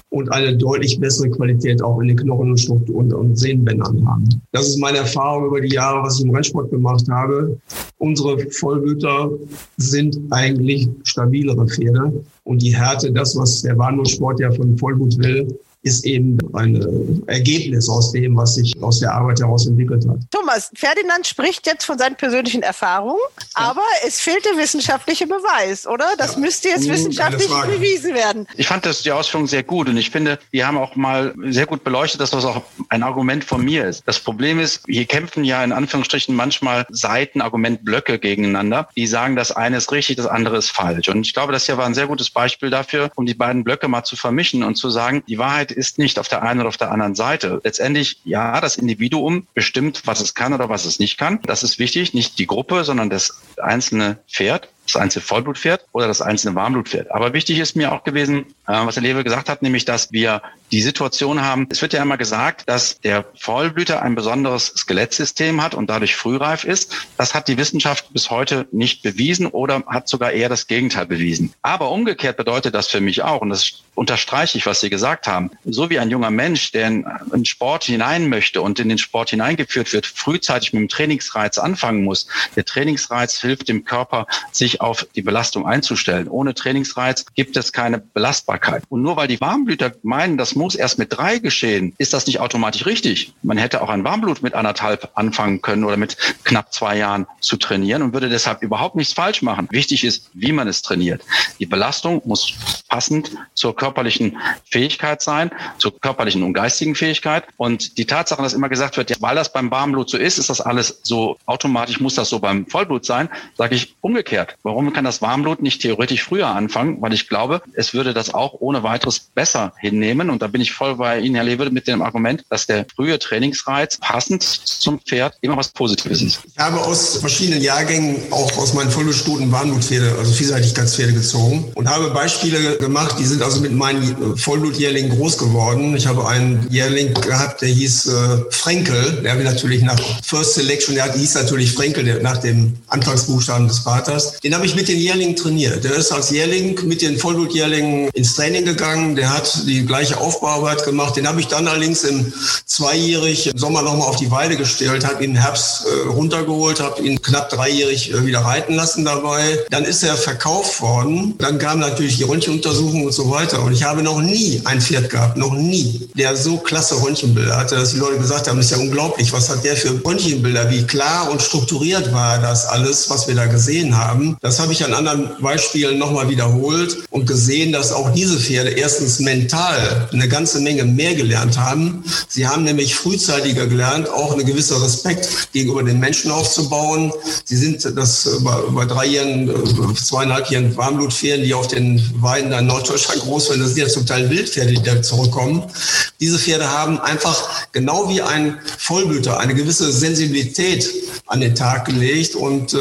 Speaker 5: und eine deutlich bessere Qualität auch in den Knochen und, und, und Sehnenbändern haben. Das ist meine Erfahrung über die Jahre, was ich im Rennsport gemacht habe. Unsere Vollblüter sind eigentlich stabilere Pferde und die Härte, das, was der Bahnhofsport ja von Vollblut will, ist eben ein Ergebnis aus dem, was sich aus der Arbeit heraus entwickelt hat.
Speaker 2: Thomas, Ferdinand spricht jetzt von seinen persönlichen Erfahrungen, ja. aber es fehlt der wissenschaftliche Beweis, oder? Das ja. müsste jetzt wissenschaftlich bewiesen werden.
Speaker 4: Ich fand das die Ausführung sehr gut und ich finde, die haben auch mal sehr gut beleuchtet, dass das auch ein Argument von mir ist. Das Problem ist, hier kämpfen ja in Anführungsstrichen manchmal Seiten, Argumentblöcke gegeneinander, die sagen, das eine ist richtig, das andere ist falsch. Und ich glaube, das hier war ein sehr gutes Beispiel dafür, um die beiden Blöcke mal zu vermischen und zu sagen, die Wahrheit ist nicht auf der einen oder auf der anderen Seite. Letztendlich, ja, das Individuum bestimmt, was es kann oder was es nicht kann. Das ist wichtig, nicht die Gruppe, sondern das einzelne Pferd das einzelne Vollblutpferd oder das einzelne Warmblutpferd. Aber wichtig ist mir auch gewesen, äh, was der Lewe gesagt hat, nämlich, dass wir die Situation haben, es wird ja immer gesagt, dass der Vollblüter ein besonderes Skelettsystem hat und dadurch frühreif ist. Das hat die Wissenschaft bis heute nicht bewiesen oder hat sogar eher das Gegenteil bewiesen. Aber umgekehrt bedeutet das für mich auch, und das unterstreiche ich, was Sie gesagt haben, so wie ein junger Mensch, der in, in Sport hinein möchte und in den Sport hineingeführt wird, frühzeitig mit dem Trainingsreiz anfangen muss. Der Trainingsreiz hilft dem Körper, sich auf die Belastung einzustellen. Ohne Trainingsreiz gibt es keine Belastbarkeit. Und nur weil die Warmblüter meinen, das muss erst mit drei geschehen, ist das nicht automatisch richtig. Man hätte auch ein Warmblut mit anderthalb anfangen können oder mit knapp zwei Jahren zu trainieren und würde deshalb überhaupt nichts falsch machen. Wichtig ist, wie man es trainiert. Die Belastung muss passend zur körperlichen Fähigkeit sein, zur körperlichen und geistigen Fähigkeit. Und die Tatsache, dass immer gesagt wird, ja, weil das beim Warmblut so ist, ist das alles so automatisch, muss das so beim Vollblut sein, sage ich umgekehrt. Warum kann das Warmblut nicht theoretisch früher anfangen? Weil ich glaube, es würde das auch ohne weiteres besser hinnehmen. Und da bin ich voll bei Ihnen, Herr Lewe, mit dem Argument, dass der frühe Trainingsreiz passend zum Pferd immer was Positives ist.
Speaker 5: Ich habe aus verschiedenen Jahrgängen auch aus meinen Vollblutstuten Warmbblutpferde, also Vielseitigkeitspferde gezogen und habe Beispiele gemacht, die sind also mit meinen Vollblutjährlingen groß geworden. Ich habe einen Jährling gehabt, der hieß äh, Frenkel, der natürlich nach First Selection, der hieß natürlich Frenkel, der, nach dem Anfangsbuchstaben des Vaters. Den habe ich mit den Jährlingen trainiert. Der ist als Jährling mit den Vollblutjährlingen ins Training gegangen. Der hat die gleiche Aufbauarbeit gemacht. Den habe ich dann allerdings im zweijährig im Sommer nochmal auf die Weide gestellt, habe ihn im Herbst äh, runtergeholt, habe ihn knapp dreijährig äh, wieder reiten lassen dabei. Dann ist er verkauft worden. Dann kam natürlich die Röntgenuntersuchung und so weiter. Und ich habe noch nie ein Pferd gehabt, noch nie, der so klasse Röntgenbilder hatte, dass die Leute gesagt haben, ist ja unglaublich. Was hat der für Röntgenbilder? Wie klar und strukturiert war das alles, was wir da gesehen haben? Das habe ich an anderen Beispielen nochmal wiederholt und gesehen, dass auch diese Pferde erstens mental eine ganze Menge mehr gelernt haben. Sie haben nämlich frühzeitiger gelernt, auch eine gewisse Respekt gegenüber den Menschen aufzubauen. Sie sind das bei, bei dreijährigen, zweieinhalbjährigen Warmblutpferden, die auf den Weiden in Norddeutschland groß werden, das sind ja zum Teil Wildpferde, die da zurückkommen. Diese Pferde haben einfach genau wie ein Vollblüter eine gewisse Sensibilität an den Tag gelegt und äh,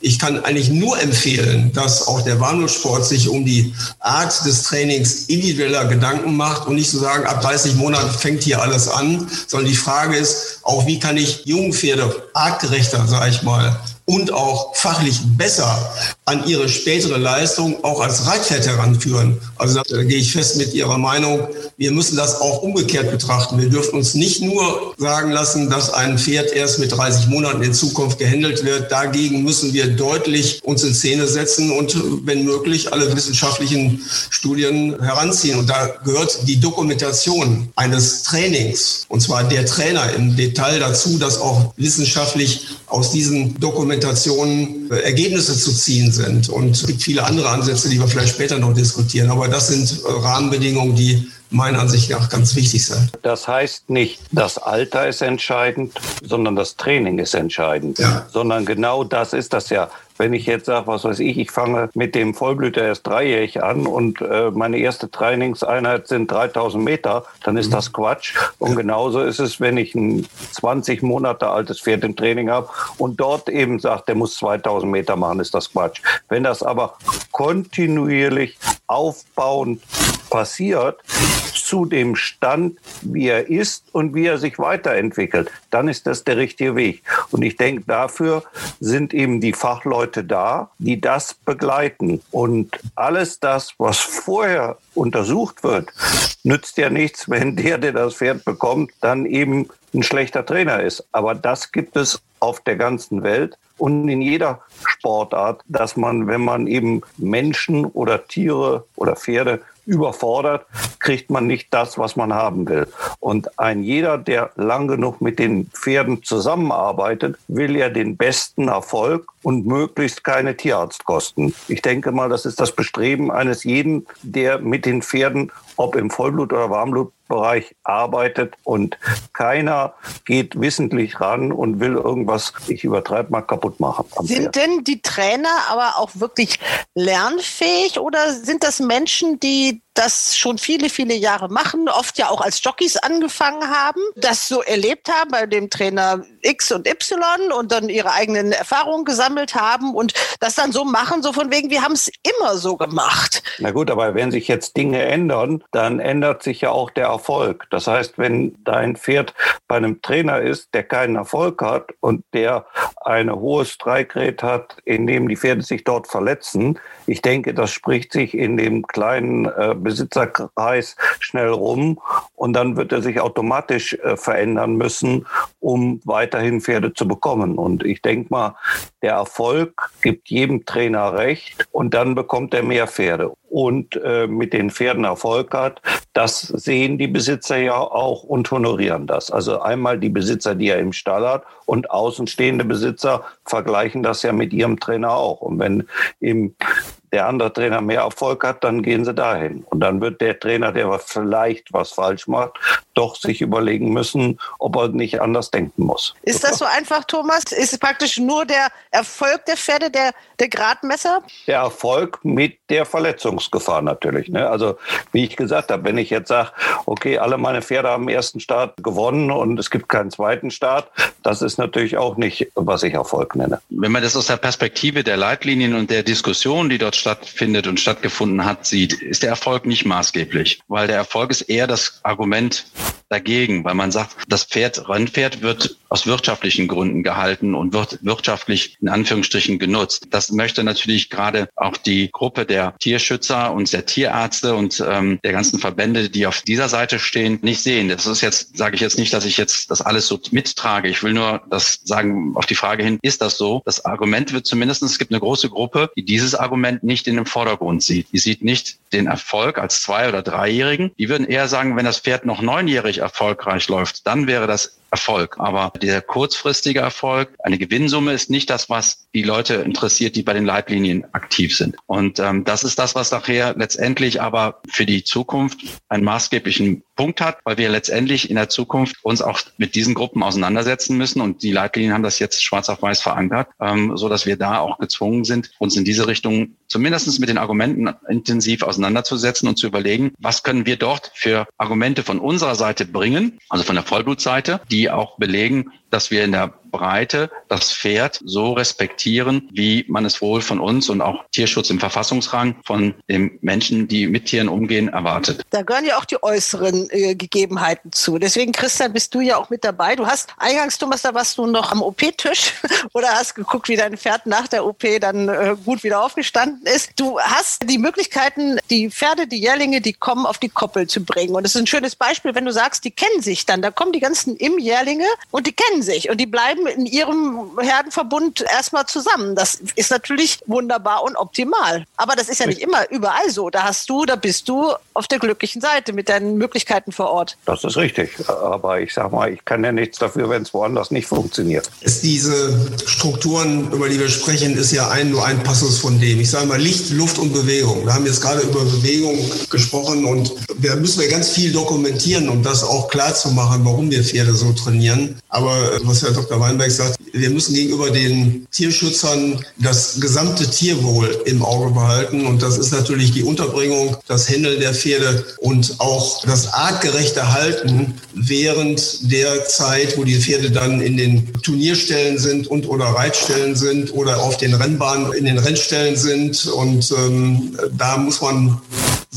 Speaker 5: ich kann eigentlich nur empfehlen, dass auch der Wandelsport sich um die Art des Trainings individueller Gedanken macht und nicht zu so sagen, ab 30 Monaten fängt hier alles an, sondern die Frage ist auch, wie kann ich Jungpferde artgerechter, sage ich mal, und auch fachlich besser an ihre spätere Leistung auch als Reitpferd heranführen. Also da gehe ich fest mit Ihrer Meinung. Wir müssen das auch umgekehrt betrachten. Wir dürfen uns nicht nur sagen lassen, dass ein Pferd erst mit 30 Monaten in Zukunft gehandelt wird. Dagegen müssen wir deutlich uns in Szene setzen und wenn möglich alle wissenschaftlichen Studien heranziehen. Und da gehört die Dokumentation eines Trainings, und zwar der Trainer im Detail dazu, dass auch wissenschaftlich aus diesen Dokumentationen äh, Ergebnisse zu ziehen sind. Und es gibt viele andere Ansätze, die wir vielleicht später noch diskutieren. Aber das sind äh, Rahmenbedingungen, die meiner Ansicht nach ganz wichtig sind.
Speaker 3: Das heißt nicht, das Alter ist entscheidend, sondern das Training ist entscheidend. Ja. Sondern genau das ist das ja. Wenn ich jetzt sage, was weiß ich, ich fange mit dem Vollblüter erst dreijährig an und äh, meine erste Trainingseinheit sind 3000 Meter, dann ist das Quatsch. Und genauso ist es, wenn ich ein 20 Monate altes Pferd im Training habe und dort eben sagt, der muss 2000 Meter machen, ist das Quatsch. Wenn das aber kontinuierlich aufbauend passiert zu dem Stand, wie er ist und wie er sich weiterentwickelt, dann ist das der richtige Weg. Und ich denke, dafür sind eben die Fachleute da, die das begleiten. Und alles das, was vorher untersucht wird, nützt ja nichts, wenn der, der das Pferd bekommt, dann eben ein schlechter Trainer ist. Aber das gibt es auf der ganzen Welt und in jeder Sportart, dass man, wenn man eben Menschen oder Tiere oder Pferde überfordert, kriegt man nicht das, was man haben will. Und ein jeder, der lang genug mit den Pferden zusammenarbeitet, will ja den besten Erfolg und möglichst keine Tierarztkosten. Ich denke mal, das ist das Bestreben eines jeden, der mit den Pferden, ob im Vollblut- oder Warmbblutbereich arbeitet. Und keiner geht wissentlich ran und will irgendwas, ich übertreibe mal, kaputt machen.
Speaker 2: Sind Pferd. denn die Trainer aber auch wirklich lernfähig oder sind das Menschen, die das schon viele, viele Jahre machen, oft ja auch als Jockeys angefangen haben, das so erlebt haben bei dem Trainer X und Y und dann ihre eigenen Erfahrungen gesammelt haben und das dann so machen, so von wegen, wir haben es immer so gemacht.
Speaker 3: Na gut, aber wenn sich jetzt Dinge ändern, dann ändert sich ja auch der Erfolg. Das heißt, wenn dein Pferd bei einem Trainer ist, der keinen Erfolg hat und der eine hohe Streikrate hat, in dem die Pferde sich dort verletzen, ich denke, das spricht sich in dem kleinen äh, Besitzerkreis schnell rum und dann wird er sich automatisch äh, verändern müssen, um weiterhin Pferde zu bekommen. Und ich denke mal, der Erfolg gibt jedem Trainer recht und dann bekommt er mehr Pferde und äh, mit den Pferden Erfolg hat. Das sehen die Besitzer ja auch und honorieren das. Also einmal die Besitzer, die er im Stall hat und außenstehende Besitzer vergleichen das ja mit ihrem Trainer auch. Und wenn im der andere Trainer mehr Erfolg hat, dann gehen sie dahin. Und dann wird der Trainer, der vielleicht was falsch macht, doch sich überlegen müssen, ob er nicht anders denken muss.
Speaker 2: Ist das so einfach, Thomas? Ist es praktisch nur der Erfolg der Pferde der, der Gradmesser?
Speaker 3: Der Erfolg mit der Verletzungsgefahr natürlich. Ne? Also wie ich gesagt habe, wenn ich jetzt sage, okay, alle meine Pferde haben den ersten Start gewonnen und es gibt keinen zweiten Start, das ist natürlich auch nicht, was ich Erfolg nenne.
Speaker 4: Wenn man das aus der Perspektive der Leitlinien und der Diskussion, die dort stattfindet und stattgefunden hat, sieht, ist der Erfolg nicht maßgeblich, weil der Erfolg ist eher das Argument dagegen, weil man sagt, das Pferd, Rennpferd wird aus wirtschaftlichen Gründen gehalten und wird wirtschaftlich in Anführungsstrichen genutzt. Das möchte natürlich gerade auch die Gruppe der Tierschützer und der Tierärzte und ähm, der ganzen Verbände, die auf dieser Seite stehen, nicht sehen. Das ist jetzt, sage ich jetzt nicht, dass ich jetzt das alles so mittrage. Ich will nur das sagen auf die Frage hin, ist das so? Das Argument wird zumindest, es gibt eine große Gruppe, die dieses Argument nicht in den Vordergrund sieht. Die sieht nicht den Erfolg als Zwei- oder Dreijährigen. Die würden eher sagen, wenn das Pferd noch neunjährig erfolgreich läuft, dann wäre das Erfolg. Aber der kurzfristige Erfolg, eine Gewinnsumme ist nicht das, was die Leute interessiert, die bei den Leitlinien aktiv sind. Und ähm, das ist das, was nachher letztendlich aber für die Zukunft einen maßgeblichen Punkt hat, weil wir letztendlich in der Zukunft uns auch mit diesen Gruppen auseinandersetzen müssen. Und die Leitlinien haben das jetzt schwarz auf weiß verankert, ähm, so dass wir da auch gezwungen sind, uns in diese Richtung zumindestens mit den Argumenten intensiv auseinanderzusetzen und zu überlegen, was können wir dort für Argumente von unserer Seite bringen, also von der Vollblutseite, die auch belegen, dass wir in der Breite das Pferd so respektieren, wie man es wohl von uns und auch Tierschutz im Verfassungsrang von den Menschen, die mit Tieren umgehen, erwartet.
Speaker 2: Da gehören ja auch die äußeren äh, Gegebenheiten zu. Deswegen, Christian, bist du ja auch mit dabei. Du hast eingangs, Thomas, da warst du noch am OP-Tisch oder hast geguckt, wie dein Pferd nach der OP dann äh, gut wieder aufgestanden ist. Du hast die Möglichkeiten, die Pferde, die Jährlinge, die kommen auf die Koppel zu bringen. Und das ist ein schönes Beispiel, wenn du sagst, die kennen sich dann. Da kommen die ganzen Im-Jährlinge und die kennen sich und die bleiben in ihrem Herdenverbund erstmal zusammen. Das ist natürlich wunderbar und optimal. Aber das ist ja nicht immer überall so. Da hast du, da bist du auf der glücklichen Seite mit deinen Möglichkeiten vor Ort.
Speaker 3: Das ist richtig. Aber ich sag mal, ich kann ja nichts dafür, wenn es woanders nicht funktioniert.
Speaker 5: Ist diese Strukturen, über die wir sprechen, ist ja ein, nur ein Passus von dem. Ich sage mal Licht, Luft und Bewegung. Wir haben jetzt gerade über Bewegung gesprochen und da müssen wir ganz viel dokumentieren, um das auch klar zu machen, warum wir Pferde so trainieren. Aber was Herr Dr. Wein Lemberg sagt, wir müssen gegenüber den Tierschützern das gesamte Tierwohl im Auge behalten. Und das ist natürlich die Unterbringung, das Händeln der Pferde und auch das artgerechte Halten während der Zeit, wo die Pferde dann in den Turnierstellen sind und oder Reitstellen sind oder auf den Rennbahnen in den Rennstellen sind. Und ähm, da muss man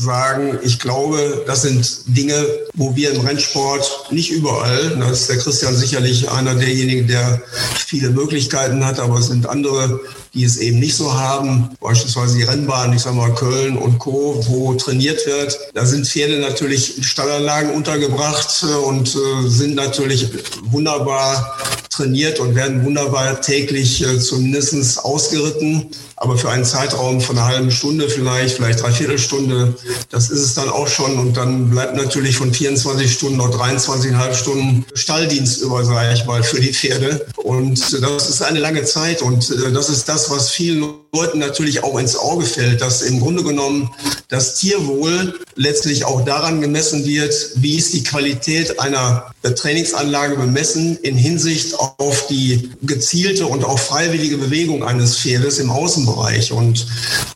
Speaker 5: sagen, ich glaube, das sind Dinge, wo wir im Rennsport nicht überall, da ist der Christian sicherlich einer derjenigen, der viele Möglichkeiten hat, aber es sind andere, die es eben nicht so haben. Beispielsweise die Rennbahn, ich sag mal Köln und Co., wo trainiert wird. Da sind Pferde natürlich in Stallanlagen untergebracht äh, und äh, sind natürlich wunderbar trainiert und werden wunderbar täglich äh, zumindest ausgeritten. Aber für einen Zeitraum von einer halben Stunde vielleicht, vielleicht dreiviertel Stunde, das ist es dann auch schon. Und dann bleibt natürlich von 24 Stunden noch 23,5 Stunden Stalldienst über, sage ich mal, für die Pferde. Und das ist eine lange Zeit. Und das ist das, was vielen Leuten natürlich auch ins Auge fällt, dass im Grunde genommen das Tierwohl letztlich auch daran gemessen wird, wie ist die Qualität einer Trainingsanlage bemessen in Hinsicht auf die gezielte und auch freiwillige Bewegung eines Pferdes im Außenbereich. Und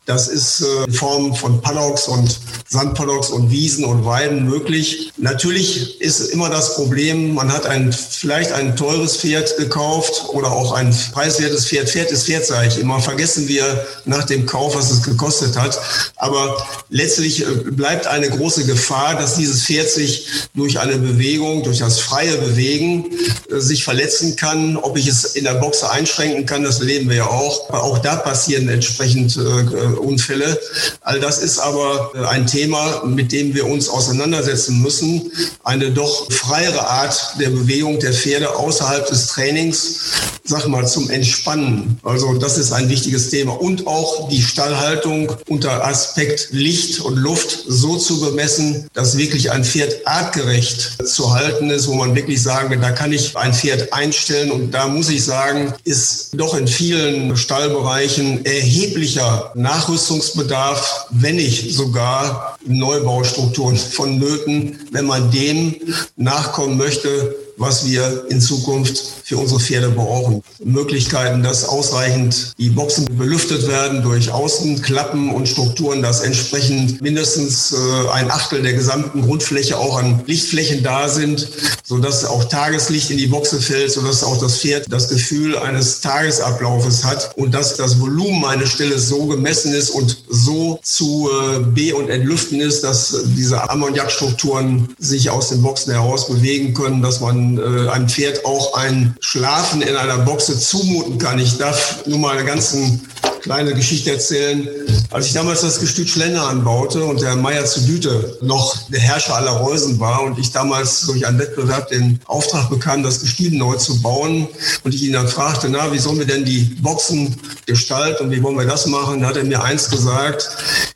Speaker 5: das ist äh, in Form von Paddocks und Sandpaddocks und Wiesen und Weiden möglich. Natürlich ist immer das Problem, man hat ein, vielleicht ein teures Pferd gekauft oder auch ein preiswertes Pferd. Pferd ist Pferd, sage ich immer. Vergessen wir nach dem Kauf, was es gekostet hat. Aber letztlich äh, bleibt eine große Gefahr, dass dieses Pferd sich durch eine Bewegung, durch das freie Bewegen, äh, sich verletzen kann. Ob ich es in der Boxe einschränken kann, das erleben wir ja auch. Auch da passieren entsprechend äh, Unfälle. All das ist aber ein Thema, mit dem wir uns auseinandersetzen müssen. Eine doch freiere Art der Bewegung der Pferde außerhalb des Trainings, sag mal, zum Entspannen. Also das ist ein wichtiges Thema und auch die Stallhaltung unter Aspekt Licht und Luft so zu bemessen, dass wirklich ein Pferd artgerecht zu halten ist, wo man wirklich sagen, da kann ich ein Pferd einstellen und da muss ich sagen, ist doch in vielen Stallbereichen erheblicher Nachrüstungsbedarf, wenn nicht sogar Neubaustrukturen vonnöten, wenn man dem nachkommen möchte, was wir in Zukunft für unsere Pferde brauchen. Möglichkeiten, dass ausreichend die Boxen belüftet werden durch Außenklappen und Strukturen, dass entsprechend mindestens äh, ein Achtel der gesamten Grundfläche auch an Lichtflächen da sind, sodass auch Tageslicht in die Boxe fällt, sodass auch das Pferd das Gefühl eines Tagesablaufes hat und dass das Volumen eines Stelle so gemessen ist und so zu äh, be- und entlüften ist, dass diese Ammoniakstrukturen sich aus den Boxen heraus bewegen können, dass man äh, einem Pferd auch ein Schlafen in einer Boxe zumuten kann. Ich darf nur mal eine ganzen kleine Geschichte erzählen. Als ich damals das Gestüt Schlender anbaute und der Meier zu Düte noch der Herrscher aller Reusen war und ich damals durch einen Wettbewerb den Auftrag bekam, das Gestüt neu zu bauen und ich ihn dann fragte, na, wie sollen wir denn die Boxen gestalten und wie wollen wir das machen, da hat er mir eins gesagt,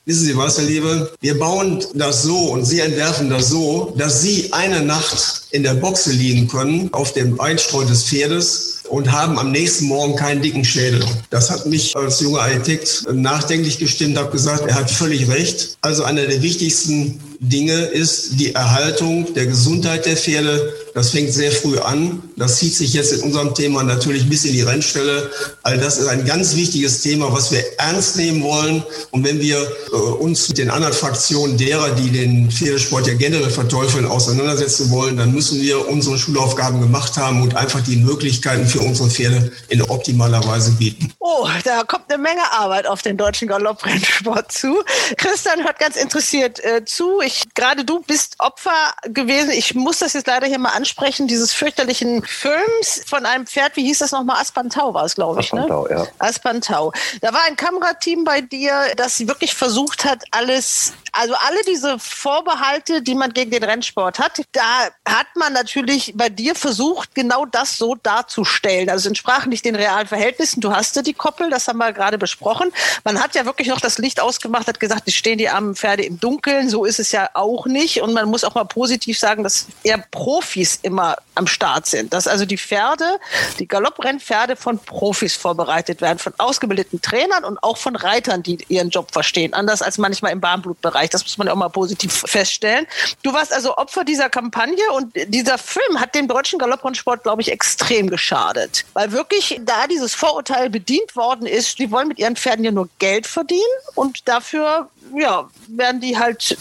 Speaker 5: wissen Sie was, Herr Liebe, wir bauen das so und Sie entwerfen das so, dass Sie eine Nacht in der Boxe liegen können, auf dem Einstreu des Pferdes und haben am nächsten Morgen keinen dicken Schädel. Das hat mich als junger Architekt nachdenklich gestimmt, habe gesagt, er hat völlig recht. Also einer der wichtigsten Dinge ist die Erhaltung der Gesundheit der Pferde. Das fängt sehr früh an. Das zieht sich jetzt in unserem Thema natürlich bis in die Rennstelle. All das ist ein ganz wichtiges Thema, was wir ernst nehmen wollen. Und wenn wir äh, uns mit den anderen Fraktionen derer, die den Pferdesport ja generell verteufeln, auseinandersetzen wollen, dann müssen wir unsere Schulaufgaben gemacht haben und einfach die Möglichkeiten für unsere Pferde in optimaler Weise bieten.
Speaker 2: Oh, da kommt eine Menge Arbeit auf den deutschen Galopprennsport zu. Christian hört ganz interessiert äh, zu ich, gerade du bist Opfer gewesen. Ich muss das jetzt leider hier mal ansprechen, dieses fürchterlichen Films von einem Pferd, wie hieß das nochmal? Aspantau war es, glaube ich. Aspantau, ne? ja. Aspantau. Da war ein Kamerateam bei dir, das wirklich versucht hat, alles also alle diese Vorbehalte, die man gegen den Rennsport hat, da hat man natürlich bei dir versucht, genau das so darzustellen. Also es entsprach nicht den realen Verhältnissen. Du hast ja die Koppel, das haben wir gerade besprochen. Man hat ja wirklich noch das Licht ausgemacht, hat gesagt, es stehen die armen Pferde im Dunkeln. So ist es ja auch nicht. Und man muss auch mal positiv sagen, dass eher Profis immer am Start sind. Dass also die Pferde, die Galopprennpferde von Profis vorbereitet werden, von ausgebildeten Trainern und auch von Reitern, die ihren Job verstehen. Anders als manchmal im Bahnblutbereich. Erfolgreich. Das muss man auch mal positiv feststellen. Du warst also Opfer dieser Kampagne und dieser Film hat dem deutschen Galopprennsport, glaube ich, extrem geschadet. Weil wirklich da dieses Vorurteil bedient worden ist, die wollen mit ihren Pferden ja nur Geld verdienen und dafür ja, werden die halt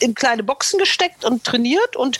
Speaker 2: in kleine Boxen gesteckt und trainiert und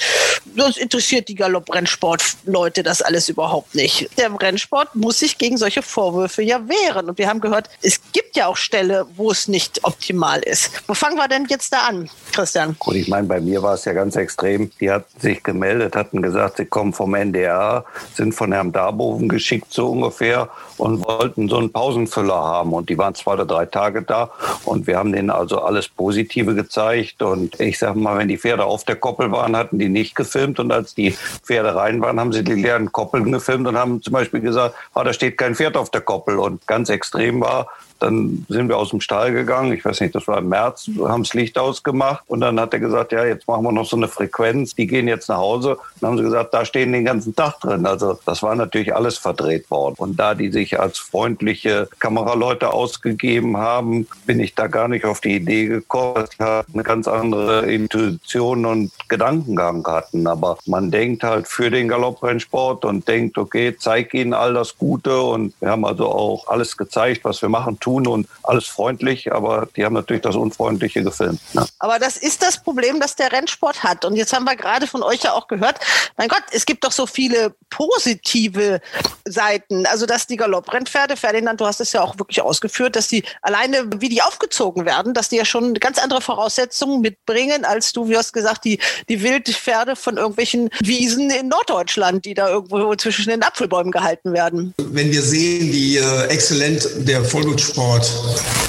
Speaker 2: sonst interessiert die Galopprennsport-Leute das alles überhaupt nicht. Der Rennsport muss sich gegen solche Vorwürfe ja wehren. Und wir haben gehört, es gibt ja auch Ställe, wo es nicht optimal ist. Wo fangen wir denn jetzt da an, Christian?
Speaker 3: Gut, ich meine, bei mir war es ja ganz extrem. Die hatten sich gemeldet, hatten gesagt, sie kommen vom NDR, sind von Herrn Darboven geschickt so ungefähr und wollten so einen Pausenfüller haben. Und die waren zwei oder drei Tage da und wir haben denen also alles Positive gezeigt. Und ich sage mal, wenn die Pferde auf der Koppel waren, hatten die nicht gefilmt. Und als die Pferde rein waren, haben sie die leeren Koppeln gefilmt und haben zum Beispiel gesagt, ah, da steht kein Pferd auf der Koppel. Und ganz extrem war, dann sind wir aus dem Stall gegangen. Ich weiß nicht, das war im März, haben das Licht ausgemacht. Und dann hat er gesagt, ja, jetzt machen wir noch so eine Frequenz. Die gehen jetzt nach Hause. Dann haben sie gesagt, da stehen den ganzen Tag drin. Also das war natürlich alles verdreht worden. Und da die sich als freundliche Kameraleute ausgegeben haben, bin ich da gar nicht auf die Idee gekommen, die halt eine ganz andere Intuition und Gedankengang hatten. Aber man denkt halt für den Galopprennsport und denkt, okay, zeig ihnen all das Gute. Und wir haben also auch alles gezeigt, was wir machen, tun tun und alles freundlich, aber die haben natürlich das Unfreundliche gefilmt.
Speaker 2: Ne? Aber das ist das Problem, das der Rennsport hat. Und jetzt haben wir gerade von euch ja auch gehört, mein Gott, es gibt doch so viele positive Seiten. Also, dass die Galopprennpferde, Ferdinand, du hast es ja auch wirklich ausgeführt, dass die alleine, wie die aufgezogen werden, dass die ja schon ganz andere Voraussetzungen mitbringen, als du, wie hast gesagt, die, die Wildpferde von irgendwelchen Wiesen in Norddeutschland, die da irgendwo zwischen den Apfelbäumen gehalten werden.
Speaker 5: Wenn wir sehen, wie äh, exzellent der Vollblutsport Sport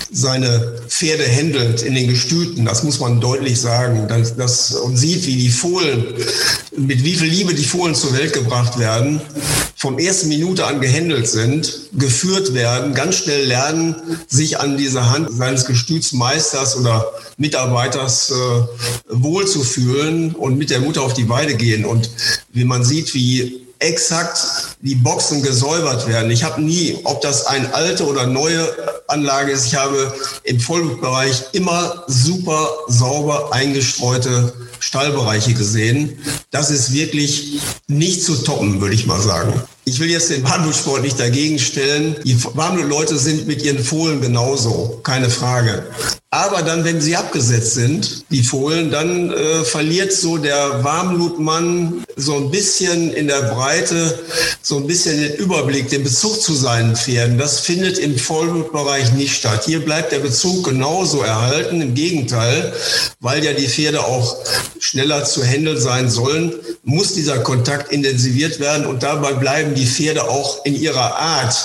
Speaker 5: seine Pferde händelt in den Gestüten, das muss man deutlich sagen. Das, das, und sieht, wie die Fohlen, mit wie viel Liebe die Fohlen zur Welt gebracht werden, vom ersten Minute an gehändelt sind, geführt werden, ganz schnell lernen, sich an diese Hand seines Gestütsmeisters oder Mitarbeiters äh, wohlzufühlen und mit der Mutter auf die Weide gehen. Und wie man sieht, wie exakt die Boxen gesäubert werden. Ich habe nie, ob das eine alte oder neue Anlage ist, ich habe im Vollblutbereich immer super sauber eingestreute Stallbereiche gesehen. Das ist wirklich nicht zu toppen, würde ich mal sagen. Ich will jetzt den Warmblutsport nicht dagegen stellen. Die Warmblutleute sind mit ihren Fohlen genauso, keine Frage. Aber dann, wenn sie abgesetzt sind, die Fohlen, dann äh, verliert so der Warmblutmann so ein bisschen in der Breite, so ein bisschen den Überblick, den Bezug zu seinen Pferden. Das findet im Vollblutbereich nicht statt. Hier bleibt der Bezug genauso erhalten. Im Gegenteil, weil ja die Pferde auch schneller zu handeln sein sollen, muss dieser Kontakt intensiviert werden und dabei bleiben die Pferde auch in ihrer Art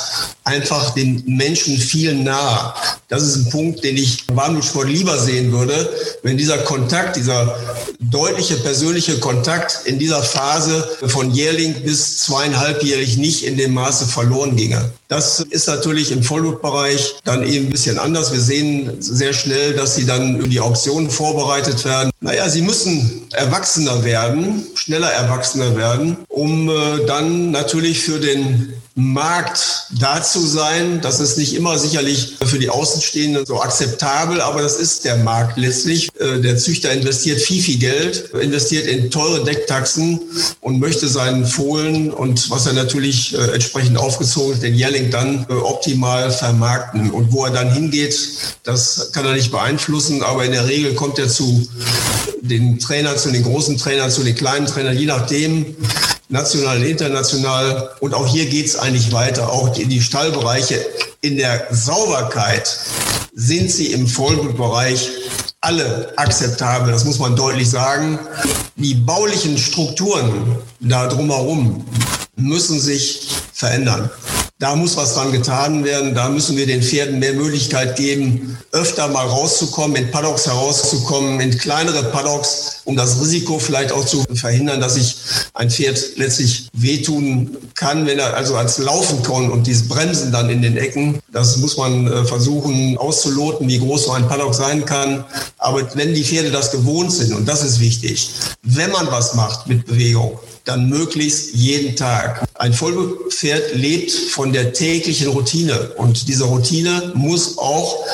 Speaker 5: einfach den Menschen viel nah. Das ist ein Punkt, den ich Warmblutsport lieber sehen würde, wenn dieser Kontakt, dieser deutliche persönliche Kontakt in dieser Phase von Jährling bis zweieinhalbjährig nicht in dem Maße verloren ginge. Das ist natürlich im Vollblutbereich dann eben ein bisschen anders. Wir sehen sehr schnell, dass sie dann über die Auktionen vorbereitet werden. Naja, sie müssen erwachsener werden, schneller erwachsener werden, um äh, dann natürlich für den Markt da zu sein. Das ist nicht immer sicherlich für die Außenstehenden so akzeptabel, aber das ist der Markt letztlich. Äh, der Züchter investiert viel, viel Geld, investiert in teure Decktaxen und möchte seinen Fohlen und was er natürlich äh, entsprechend aufgezogen den Jährling dann äh, optimal vermarkten. Und wo er dann hingeht, das kann er nicht beeinflussen, aber in der Regel kommt er zu den Trainern, zu den großen Trainern, zu den kleinen Trainern, je nachdem, national, international. Und auch hier geht es eigentlich weiter. Auch in die Stallbereiche in der Sauberkeit sind sie im Vollblutbereich alle akzeptabel. Das muss man deutlich sagen. Die baulichen Strukturen da drumherum müssen sich verändern. Da muss was dran getan werden. Da müssen wir den Pferden mehr Möglichkeit geben, öfter mal rauszukommen, in Paddocks herauszukommen, in kleinere Paddocks, um das Risiko vielleicht auch zu verhindern, dass sich ein Pferd letztlich wehtun kann, wenn er also als laufen kann und dieses Bremsen dann in den Ecken. Das muss man äh, versuchen auszuloten, wie groß so ein Paddock sein kann. Aber wenn die Pferde das gewohnt sind, und das ist wichtig, wenn man was macht mit Bewegung, dann möglichst jeden Tag. Ein Vollpferd lebt von der täglichen Routine und diese Routine muss auch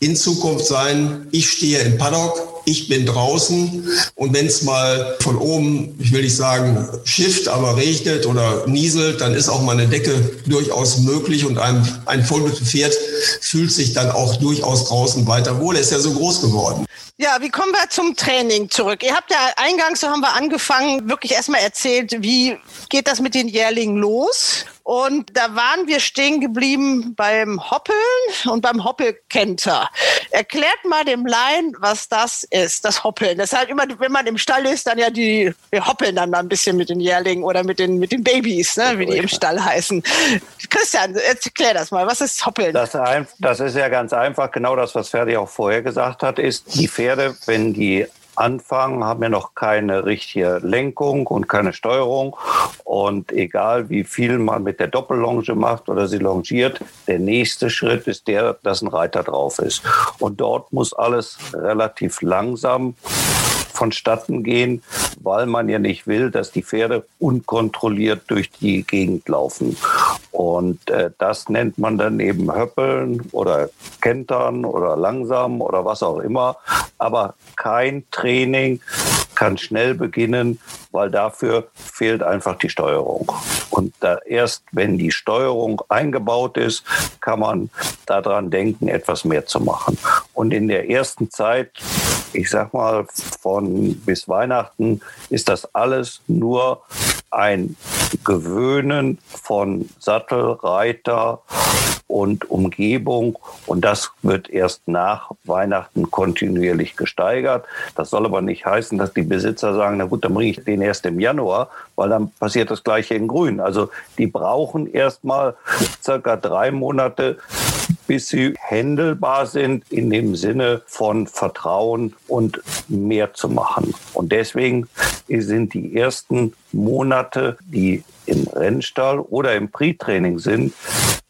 Speaker 5: in Zukunft sein, ich stehe im Paddock, ich bin draußen und wenn es mal von oben, ich will nicht sagen schifft, aber regnet oder nieselt, dann ist auch mal eine Decke durchaus möglich und ein, ein Vollblutpferd fühlt sich dann auch durchaus draußen weiter wohl. Er ist ja so groß geworden.
Speaker 2: Ja, wie kommen wir zum Training zurück? Ihr habt ja eingangs, so haben wir angefangen, wirklich erstmal erzählt, wie geht das mit den Jährlingen los? Und da waren wir stehen geblieben beim Hoppeln und beim Hoppelkenter. Erklärt mal dem Laien, was das ist, das Hoppeln. Das ist halt immer, wenn man im Stall ist, dann ja die, wir hoppeln dann mal ein bisschen mit den Jährlingen oder mit den, mit den Babys, ne, wie die im Stall heißen. Christian, erklär das mal. Was ist Hoppeln?
Speaker 3: Das, das ist ja ganz einfach. Genau das, was Ferdi auch vorher gesagt hat, ist, die Pferde, wenn die anfangen, haben ja noch keine richtige Lenkung und keine Steuerung. Und egal wie viel man mit der Doppellonge macht oder sie longiert, der nächste Schritt ist der, dass ein Reiter drauf ist. Und dort muss alles relativ langsam vonstatten gehen, weil man ja nicht will, dass die Pferde unkontrolliert durch die Gegend laufen. Und äh, das nennt man dann eben Höppeln oder Kentern oder langsam oder was auch immer. Aber kein Training kann schnell beginnen, weil dafür fehlt einfach die Steuerung. Und erst wenn die Steuerung eingebaut ist, kann man daran denken, etwas mehr zu machen. Und in der ersten Zeit, ich sag mal von bis Weihnachten, ist das alles nur ein Gewöhnen von Sattel, Reiter und Umgebung. Und das wird erst nach Weihnachten kontinuierlich gesteigert. Das soll aber nicht heißen, dass die Besitzer sagen, na gut, dann bringe ich den erst im Januar, weil dann passiert das gleiche in Grün. Also die brauchen erst mal circa drei Monate, bis sie händelbar sind in dem Sinne von Vertrauen und mehr zu machen. Und deswegen sind die ersten Monate, die im Rennstall oder im Pre-Training sind,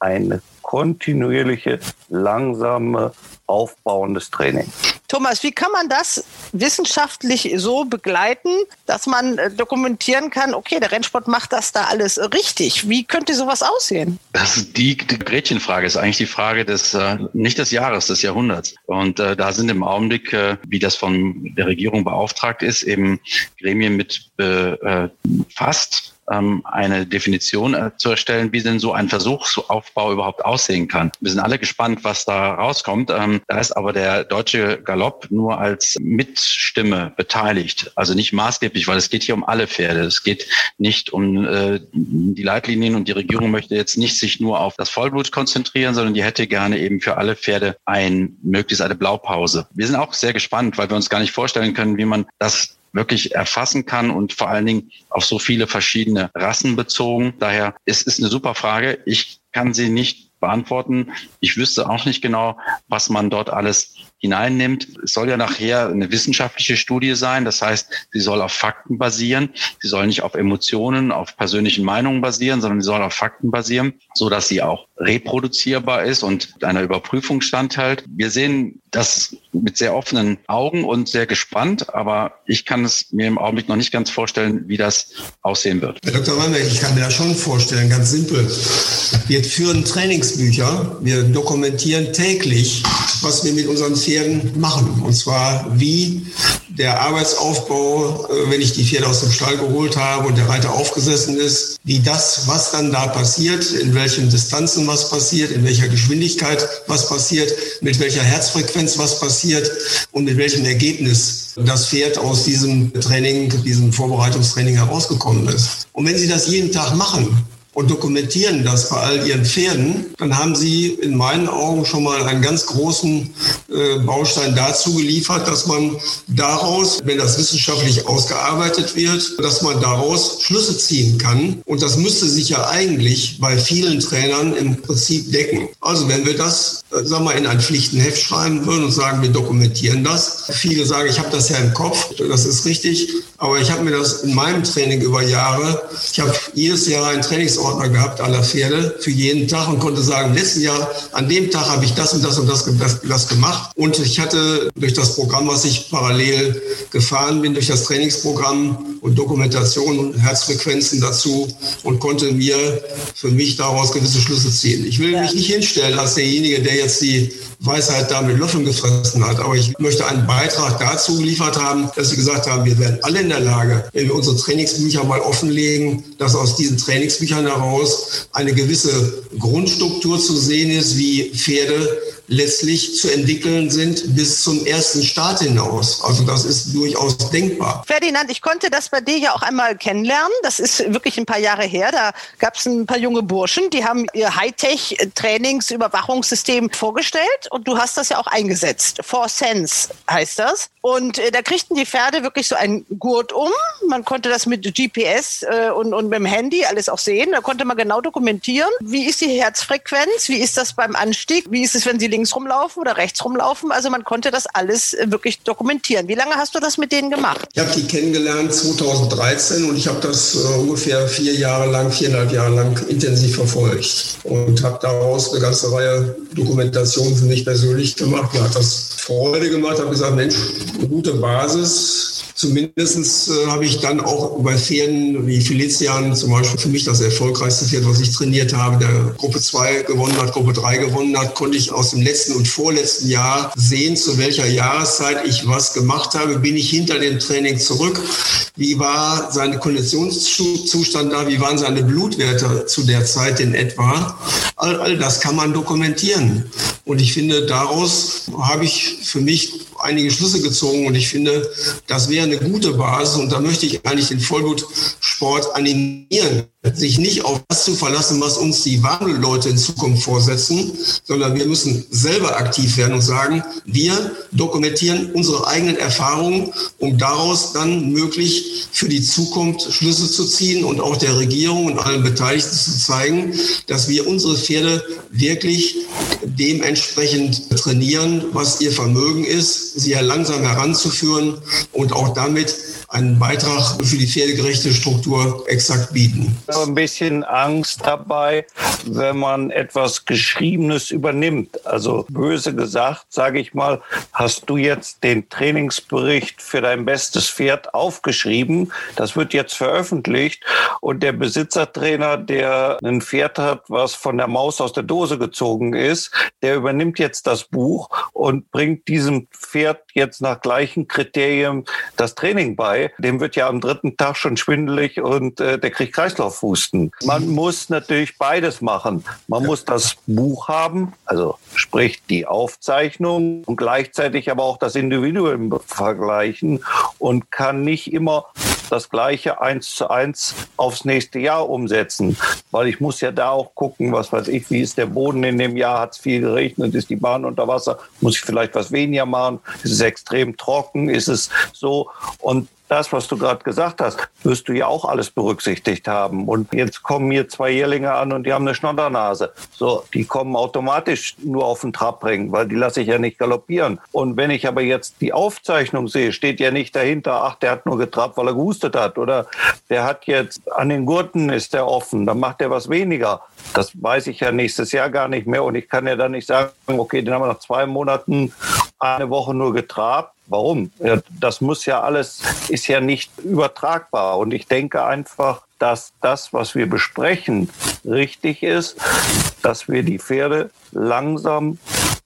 Speaker 3: eine kontinuierliche, langsame, aufbauendes Training.
Speaker 2: Thomas, wie kann man das wissenschaftlich so begleiten, dass man äh, dokumentieren kann, okay, der Rennsport macht das da alles richtig. Wie könnte sowas aussehen?
Speaker 4: Das ist die, die Gretchenfrage, ist eigentlich die Frage des, äh, nicht des Jahres, des Jahrhunderts. Und äh, da sind im Augenblick, äh, wie das von der Regierung beauftragt ist, eben Gremien mit befasst, ähm, eine Definition äh, zu erstellen, wie denn so ein Versuchsaufbau überhaupt aussehen kann. Wir sind alle gespannt, was da rauskommt. Ähm, da ist aber der deutsche Galopp nur als Mitstimme beteiligt, also nicht maßgeblich, weil es geht hier um alle Pferde. Es geht nicht um äh, die Leitlinien und die Regierung möchte jetzt nicht sich nur auf das Vollblut konzentrieren, sondern die hätte gerne eben für alle Pferde ein möglichst eine Blaupause. Wir sind auch sehr gespannt, weil wir uns gar nicht vorstellen können, wie man das wirklich erfassen kann und vor allen Dingen auf so viele verschiedene Rassen bezogen. Daher es ist eine super Frage. Ich kann sie nicht beantworten. Ich wüsste auch nicht genau, was man dort alles hineinnimmt. Es soll ja nachher eine wissenschaftliche Studie sein. Das heißt, sie soll auf Fakten basieren. Sie soll nicht auf Emotionen, auf persönlichen Meinungen basieren, sondern sie soll auf Fakten basieren, so dass sie auch reproduzierbar ist und einer Überprüfung standhält. Wir sehen das mit sehr offenen Augen und sehr gespannt, aber ich kann es mir im Augenblick noch nicht ganz vorstellen, wie das aussehen wird.
Speaker 5: Herr Dr. Wannberg, ich kann mir das schon vorstellen, ganz simpel. Wir führen Trainingsbücher, wir dokumentieren täglich, was wir mit unseren Pferden machen. Und zwar wie der Arbeitsaufbau, äh, wenn ich die Pferde aus dem Stall geholt habe und der Reiter aufgesessen ist, wie das, was dann da passiert, in welchen Distanzen was passiert, in welcher Geschwindigkeit was passiert, mit welcher Herzfrequenz was passiert und mit welchem Ergebnis das Pferd aus diesem Training, diesem Vorbereitungstraining herausgekommen ist. Und wenn Sie das jeden Tag machen, und dokumentieren das bei all ihren Pferden, dann haben sie in meinen Augen schon mal einen ganz großen äh, Baustein dazu geliefert, dass man daraus, wenn das wissenschaftlich ausgearbeitet wird, dass man daraus Schlüsse ziehen kann. Und das müsste sich ja eigentlich bei vielen Trainern im Prinzip decken. Also wenn wir das, äh, sagen wir, in ein Pflichtenheft schreiben würden und sagen, wir dokumentieren das. Viele sagen, ich habe das ja im Kopf, das ist richtig. Aber ich habe mir das in meinem Training über Jahre, ich habe jedes Jahr einen Trainingsordner gehabt aller Pferde für jeden Tag und konnte sagen, letzten Jahr an dem Tag habe ich das und das und das, das, das gemacht. Und ich hatte durch das Programm, was ich parallel gefahren bin, durch das Trainingsprogramm und Dokumentation und Herzfrequenzen dazu und konnte mir für mich daraus gewisse Schlüsse ziehen. Ich will ja. mich nicht hinstellen als derjenige, der jetzt die Weisheit da mit Löffeln gefressen hat. Aber ich möchte einen Beitrag dazu geliefert haben, dass sie gesagt haben, wir werden alle in der Lage, wenn wir unsere Trainingsbücher mal offenlegen, dass aus diesen Trainingsbüchern heraus eine gewisse Grundstruktur zu sehen ist, wie Pferde letztlich zu entwickeln sind bis zum ersten Start hinaus. Also das ist durchaus denkbar.
Speaker 2: Ferdinand, ich konnte das bei dir ja auch einmal kennenlernen. Das ist wirklich ein paar Jahre her. Da gab es ein paar junge Burschen, die haben ihr Hightech-Trainingsüberwachungssystem vorgestellt und du hast das ja auch eingesetzt. For Sense heißt das. Und äh, da kriegten die Pferde wirklich so einen Gurt um. Man konnte das mit GPS äh, und, und mit dem Handy alles auch sehen. Da konnte man genau dokumentieren, wie ist die Herzfrequenz, wie ist das beim Anstieg, wie ist es, wenn sie links rumlaufen oder rechts rumlaufen. Also man konnte das alles äh, wirklich dokumentieren. Wie lange hast du das mit denen gemacht?
Speaker 5: Ich habe die kennengelernt 2013 und ich habe das äh, ungefähr vier Jahre lang, viereinhalb Jahre lang intensiv verfolgt und habe daraus eine ganze Reihe Dokumentationen für mich persönlich gemacht. Mir hat das Freude gemacht, habe gesagt, Mensch, gute Basis. Zumindest äh, habe ich dann auch bei Pferden wie Felician zum Beispiel für mich das erfolgreichste Pferd, was ich trainiert habe, der Gruppe 2 gewonnen hat, Gruppe 3 gewonnen hat, konnte ich aus dem letzten und vorletzten Jahr sehen, zu welcher Jahreszeit ich was gemacht habe. Bin ich hinter dem Training zurück? Wie war sein Konditionszustand da? Wie waren seine Blutwerte zu der Zeit in etwa? All, all das kann man dokumentieren. Und ich finde, daraus habe ich für mich einige Schlüsse gezogen und ich finde, das wäre eine gute Basis und da möchte ich eigentlich den Vollblutsport animieren, sich nicht auf das zu verlassen, was uns die Wandelleute in Zukunft vorsetzen, sondern wir müssen selber aktiv werden und sagen, wir dokumentieren unsere eigenen Erfahrungen, um daraus dann möglich für die Zukunft Schlüsse zu ziehen und auch der Regierung und allen Beteiligten zu zeigen, dass wir unsere Pferde wirklich dementsprechend trainieren, was ihr Vermögen ist, sie ja langsam heranzuführen und auch damit einen Beitrag für die pferdegerechte Struktur exakt bieten.
Speaker 3: Ein bisschen Angst dabei, wenn man etwas Geschriebenes übernimmt. Also böse gesagt, sage ich mal, hast du jetzt den Trainingsbericht für dein bestes Pferd aufgeschrieben. Das wird jetzt veröffentlicht und der Besitzertrainer, der ein Pferd hat, was von der Maus aus der Dose gezogen ist, der übernimmt jetzt das Buch und bringt diesem Pferd jetzt nach gleichen Kriterien das Training bei. Dem wird ja am dritten Tag schon schwindelig und äh, der kriegt Kreislaufhusten. Man muss natürlich beides machen. Man muss das Buch haben, also sprich die Aufzeichnung und gleichzeitig aber auch das Individuum vergleichen und kann nicht immer das Gleiche eins zu eins aufs nächste Jahr umsetzen. Weil ich muss ja da auch gucken, was weiß ich, wie ist der Boden in dem Jahr, hat es viel geregnet, ist die Bahn unter Wasser, muss ich vielleicht was weniger machen, ist es extrem trocken, ist es so. Und das, was du gerade gesagt hast, wirst du ja auch alles berücksichtigt haben. Und jetzt kommen hier zwei Jährlinge an und die haben eine Schnoddernase. So, die kommen automatisch nur auf den Trab bringen, weil die lasse ich ja nicht galoppieren. Und wenn ich aber jetzt die Aufzeichnung sehe, steht ja nicht dahinter, ach, der hat nur getrabt, weil er gehustet hat. Oder der hat jetzt an den Gurten ist der offen, dann macht er was weniger. Das weiß ich ja nächstes Jahr gar nicht mehr. Und ich kann ja dann nicht sagen, okay, den haben wir nach zwei Monaten eine Woche nur getrabt Warum? Das muss ja alles, ist ja nicht übertragbar. Und ich denke einfach, dass das, was wir besprechen, richtig ist, dass wir die Pferde langsam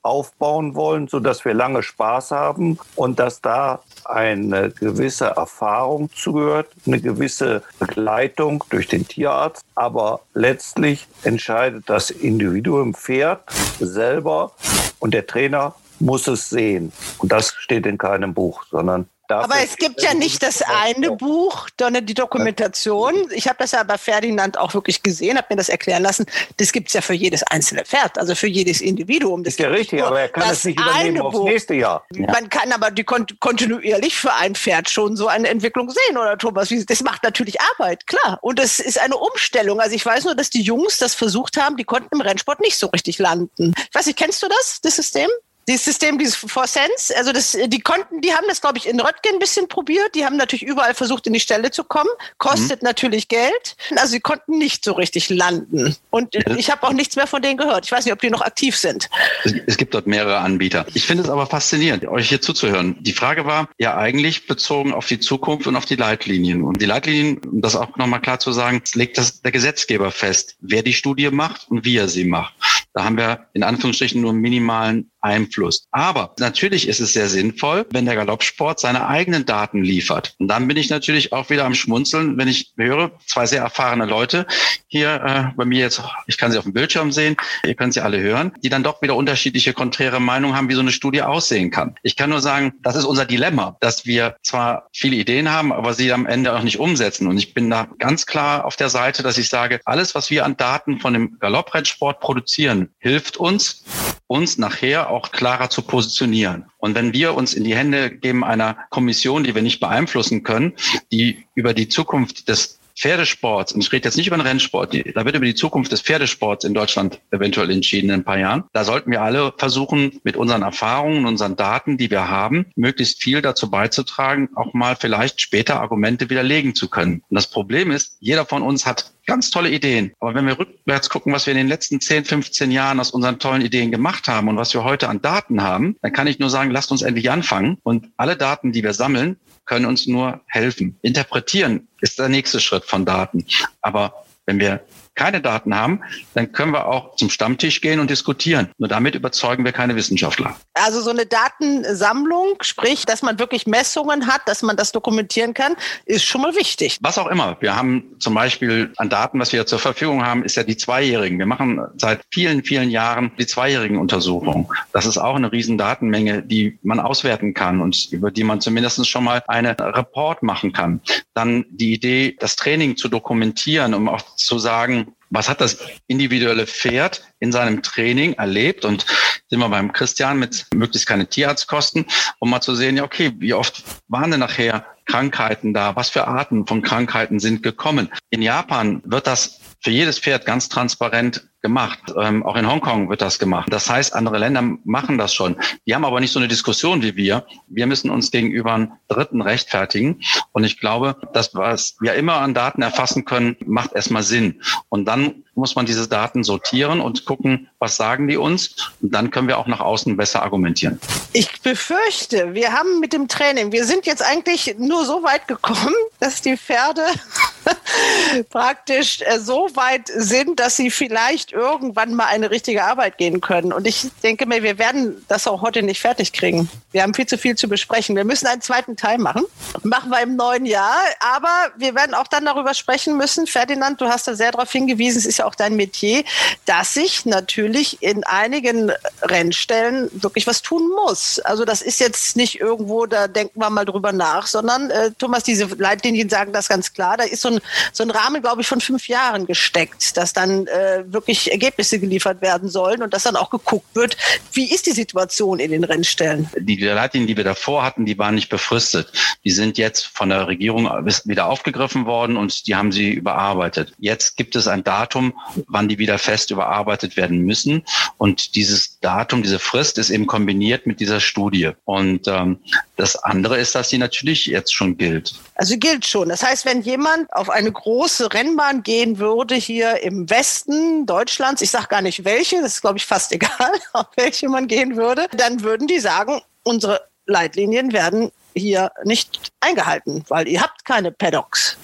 Speaker 3: aufbauen wollen, sodass wir lange Spaß haben und dass da eine gewisse Erfahrung zugehört, eine gewisse Begleitung durch den Tierarzt. Aber letztlich entscheidet das Individuum Pferd selber und der Trainer muss es sehen. Und das steht in keinem Buch, sondern
Speaker 2: aber es gibt ja nicht das eine Buch, sondern die Dokumentation. Ich habe das ja bei Ferdinand auch wirklich gesehen, habe mir das erklären lassen. Das gibt es ja für jedes einzelne Pferd, also für jedes Individuum. Das
Speaker 3: ist ja richtig, aber er kann es nicht übernehmen aufs nächste Jahr.
Speaker 2: Ja. Man kann aber die kontinuierlich für ein Pferd schon so eine Entwicklung sehen, oder Thomas? Das macht natürlich Arbeit, klar. Und das ist eine Umstellung. Also ich weiß nur, dass die Jungs das versucht haben, die konnten im Rennsport nicht so richtig landen. Ich weiß nicht, kennst du das, das System? Dieses System, dieses For Sense, also das, die konnten, die haben das, glaube ich, in Röttgen ein bisschen probiert. Die haben natürlich überall versucht, in die Stelle zu kommen. Kostet mhm. natürlich Geld. Also sie konnten nicht so richtig landen. Und ich habe auch nichts mehr von denen gehört. Ich weiß nicht, ob die noch aktiv sind.
Speaker 4: Es, es gibt dort mehrere Anbieter. Ich finde es aber faszinierend, euch hier zuzuhören. Die Frage war ja eigentlich bezogen auf die Zukunft und auf die Leitlinien. Und die Leitlinien, um das auch nochmal klar zu sagen, legt das der Gesetzgeber fest, wer die Studie macht und wie er sie macht. Da haben wir in Anführungsstrichen nur einen minimalen beeinflusst. Aber natürlich ist es sehr sinnvoll, wenn der Galoppsport seine eigenen Daten liefert. Und dann bin ich natürlich auch wieder am Schmunzeln, wenn ich höre, zwei sehr erfahrene Leute hier äh, bei mir jetzt, ich kann sie auf dem Bildschirm sehen, ihr könnt sie alle hören, die dann doch wieder unterschiedliche konträre Meinungen haben, wie so eine Studie aussehen kann. Ich kann nur sagen, das ist unser Dilemma, dass wir zwar viele Ideen haben, aber sie am Ende auch nicht umsetzen. Und ich bin da ganz klar auf der Seite, dass ich sage, alles, was wir an Daten von dem Galopprennsport produzieren, hilft uns, uns nachher auch klarer zu positionieren. Und wenn wir uns in die Hände geben einer Kommission, die wir nicht beeinflussen können, die über die Zukunft des Pferdesports, und ich rede jetzt nicht über den Rennsport, da wird über die Zukunft des Pferdesports in Deutschland eventuell entschieden in ein paar Jahren. Da sollten wir alle versuchen, mit unseren Erfahrungen, unseren Daten, die wir haben, möglichst viel dazu beizutragen, auch mal vielleicht später Argumente widerlegen zu können. Und das Problem ist, jeder von uns hat ganz tolle Ideen. Aber wenn wir rückwärts gucken, was wir in den letzten 10, 15 Jahren aus unseren tollen Ideen gemacht haben und was wir heute an Daten haben, dann kann ich nur sagen, lasst uns endlich anfangen. Und alle Daten, die wir sammeln, können uns nur helfen. Interpretieren ist der nächste Schritt von Daten. Aber wenn wir keine Daten haben, dann können wir auch zum Stammtisch gehen und diskutieren. Nur damit überzeugen wir keine Wissenschaftler.
Speaker 2: Also so eine Datensammlung, sprich, dass man wirklich Messungen hat, dass man das dokumentieren kann, ist schon mal wichtig.
Speaker 4: Was auch immer. Wir haben zum Beispiel an Daten, was wir zur Verfügung haben, ist ja die Zweijährigen. Wir machen seit vielen, vielen Jahren die zweijährigen Untersuchungen. Das ist auch eine riesen Datenmenge, die man auswerten kann und über die man zumindest schon mal eine Report machen kann. Dann die Idee, das Training zu dokumentieren, um auch zu sagen, was hat das individuelle Pferd in seinem Training erlebt? Und sind wir beim Christian mit möglichst keine Tierarztkosten, um mal zu sehen, ja, okay, wie oft waren denn nachher Krankheiten da? Was für Arten von Krankheiten sind gekommen? In Japan wird das für jedes Pferd ganz transparent gemacht. Ähm, auch in Hongkong wird das gemacht. Das heißt, andere Länder machen das schon. Die haben aber nicht so eine Diskussion wie wir. Wir müssen uns gegenüber Dritten rechtfertigen. Und ich glaube, das, was wir immer an Daten erfassen können, macht erstmal Sinn. Und dann muss man diese Daten sortieren und gucken, was sagen die uns. Und dann können wir auch nach außen besser argumentieren.
Speaker 2: Ich befürchte, wir haben mit dem Training, wir sind jetzt eigentlich nur so weit gekommen, dass die Pferde praktisch äh, so weit sind, dass sie vielleicht irgendwann mal eine richtige Arbeit gehen können. Und ich denke mir, wir werden das auch heute nicht fertig kriegen. Wir haben viel zu viel zu besprechen. Wir müssen einen zweiten Teil machen. Machen wir im neuen Jahr. Aber wir werden auch dann darüber sprechen müssen. Ferdinand, du hast da sehr darauf hingewiesen, es ist ja auch dein Metier, dass sich natürlich in einigen Rennstellen wirklich was tun muss. Also das ist jetzt nicht irgendwo, da denken wir mal drüber nach, sondern äh, Thomas, diese Leitlinien sagen das ganz klar. Da ist so ein, so ein Rahmen, glaube ich, von fünf Jahren gesteckt, dass dann äh, wirklich Ergebnisse geliefert werden sollen und dass dann auch geguckt wird, wie ist die Situation in den Rennstellen.
Speaker 4: Die Leitlinien, die wir davor hatten, die waren nicht befristet. Die sind jetzt von der Regierung wieder aufgegriffen worden und die haben sie überarbeitet. Jetzt gibt es ein Datum, wann die wieder fest überarbeitet werden müssen. Und dieses Datum, diese Frist ist eben kombiniert mit dieser Studie. Und ähm, das andere ist, dass sie natürlich jetzt schon gilt.
Speaker 2: Also gilt schon. Das heißt, wenn jemand auf eine große Rennbahn gehen würde hier im Westen Deutschlands, ich sage gar nicht welche, das ist glaube ich fast egal, auf welche man gehen würde, dann würden die sagen, unsere Leitlinien werden hier nicht eingehalten, weil ihr habt keine Paddocks.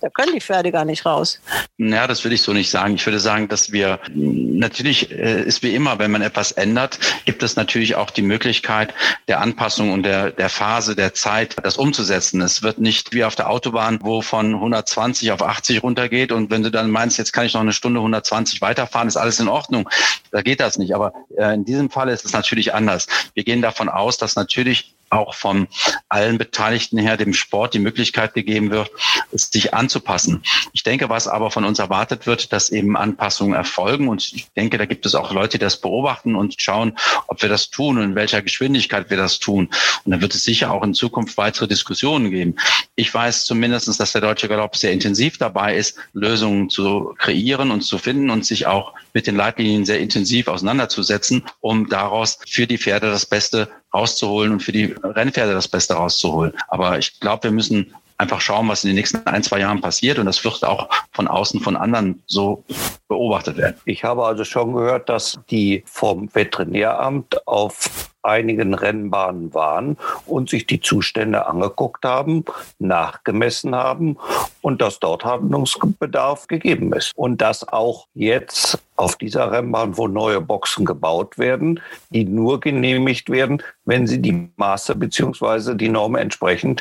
Speaker 2: Da können die Pferde gar nicht raus.
Speaker 4: Ja, das würde ich so nicht sagen. Ich würde sagen, dass wir natürlich äh, ist wie immer, wenn man etwas ändert, gibt es natürlich auch die Möglichkeit der Anpassung und der, der Phase, der Zeit, das umzusetzen. Es wird nicht wie auf der Autobahn, wo von 120 auf 80 runtergeht und wenn du dann meinst, jetzt kann ich noch eine Stunde 120 weiterfahren, ist alles in Ordnung. Da geht das nicht. Aber äh, in diesem Fall ist es natürlich anders. Wir gehen davon aus, dass natürlich auch von allen Beteiligten her dem Sport die Möglichkeit gegeben wird, sich anzupassen. Ich denke, was aber von uns erwartet wird, dass eben Anpassungen erfolgen. Und ich denke, da gibt es auch Leute, die das beobachten und schauen, ob wir das tun und in welcher Geschwindigkeit wir das tun. Und dann wird es sicher auch in Zukunft weitere Diskussionen geben. Ich weiß zumindest, dass der Deutsche Galopp sehr intensiv dabei ist, Lösungen zu kreieren und zu finden und sich auch mit den Leitlinien sehr intensiv auseinanderzusetzen, um daraus für die Pferde das Beste rauszuholen und für die Rennpferde das Beste rauszuholen. Aber ich glaube, wir müssen einfach schauen, was in den nächsten ein, zwei Jahren passiert. Und das wird auch von außen von anderen so beobachtet werden.
Speaker 3: Ich habe also schon gehört, dass die vom Veterinäramt auf einigen Rennbahnen waren und sich die Zustände angeguckt haben, nachgemessen haben und dass dort Handlungsbedarf gegeben ist. Und dass auch jetzt auf dieser Rennbahn, wo neue Boxen gebaut werden, die nur genehmigt werden, wenn sie die Maße bzw. die Norm entsprechen,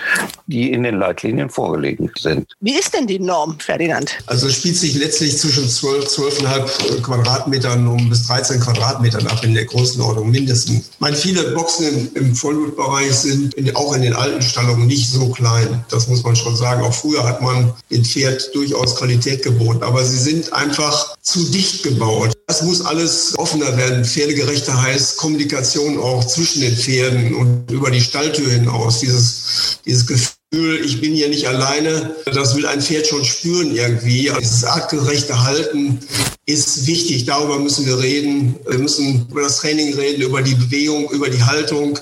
Speaker 3: die in den Leitlinien vorgelegen sind.
Speaker 2: Wie ist denn die Norm, Ferdinand?
Speaker 5: Also es spielt sich letztlich zwischen 12, 12,5 Quadratmetern um bis 13 Quadratmetern ab in der Größenordnung mindestens. Ich meine, viele Boxen im, im Vollblutbereich sind in, auch in den alten Stallungen nicht so klein. Das muss man schon sagen. Auch früher hat man den Pferd durchaus Qualität geboten. Aber sie sind einfach zu dicht gebaut. Das muss alles offener werden. Pferdegerechter heißt Kommunikation auch zwischen den Pferden und über die Stalltür hinaus. Dieses, dieses Gefühl, ich bin hier nicht alleine, das will ein Pferd schon spüren irgendwie. Dieses artgerechte Halten ist wichtig. Darüber müssen wir reden. Wir müssen über das Training reden, über die Bewegung, über die Haltung,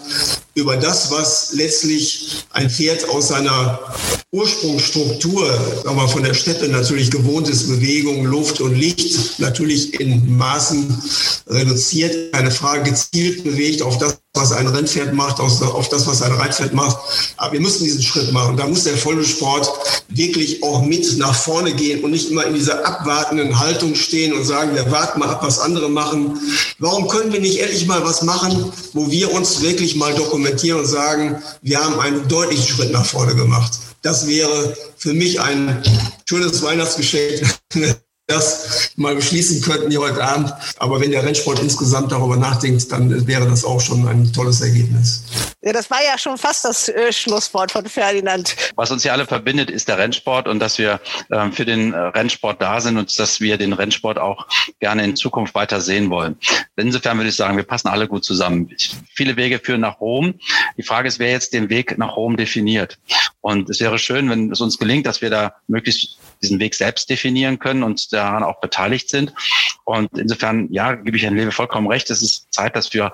Speaker 5: über das, was letztlich ein Pferd aus seiner Ursprungsstruktur, aber von der Steppe natürlich gewohnt ist, Bewegung, Luft und Licht natürlich in Maßen reduziert, keine Frage gezielt bewegt auf das, was ein Rennpferd macht, auf das, was ein Reitpferd macht. Aber wir müssen diesen Schritt machen. Da muss der Vollsport wirklich auch mit nach vorne gehen und nicht immer in dieser abwartenden Haltung stehen und sagen, wir warten mal ab, was andere machen. Warum können wir nicht endlich mal was machen, wo wir uns wirklich mal dokumentieren und sagen, wir haben einen deutlichen Schritt nach vorne gemacht? Das wäre für mich ein schönes Weihnachtsgeschenk, das mal beschließen könnten hier heute Abend. Aber wenn der Rennsport insgesamt darüber nachdenkt, dann wäre das auch schon ein tolles Ergebnis.
Speaker 2: Ja, das war ja schon fast das äh, Schlusswort von Ferdinand.
Speaker 4: Was uns hier alle verbindet, ist der Rennsport und dass wir äh, für den äh, Rennsport da sind und dass wir den Rennsport auch gerne in Zukunft weiter sehen wollen. Insofern würde ich sagen, wir passen alle gut zusammen. Viele Wege führen nach Rom. Die Frage ist, wer jetzt den Weg nach Rom definiert. Und es wäre schön, wenn es uns gelingt, dass wir da möglichst diesen Weg selbst definieren können und daran auch beteiligt sind. Und insofern, ja, gebe ich Herrn Lewe vollkommen recht. Es ist Zeit, dass wir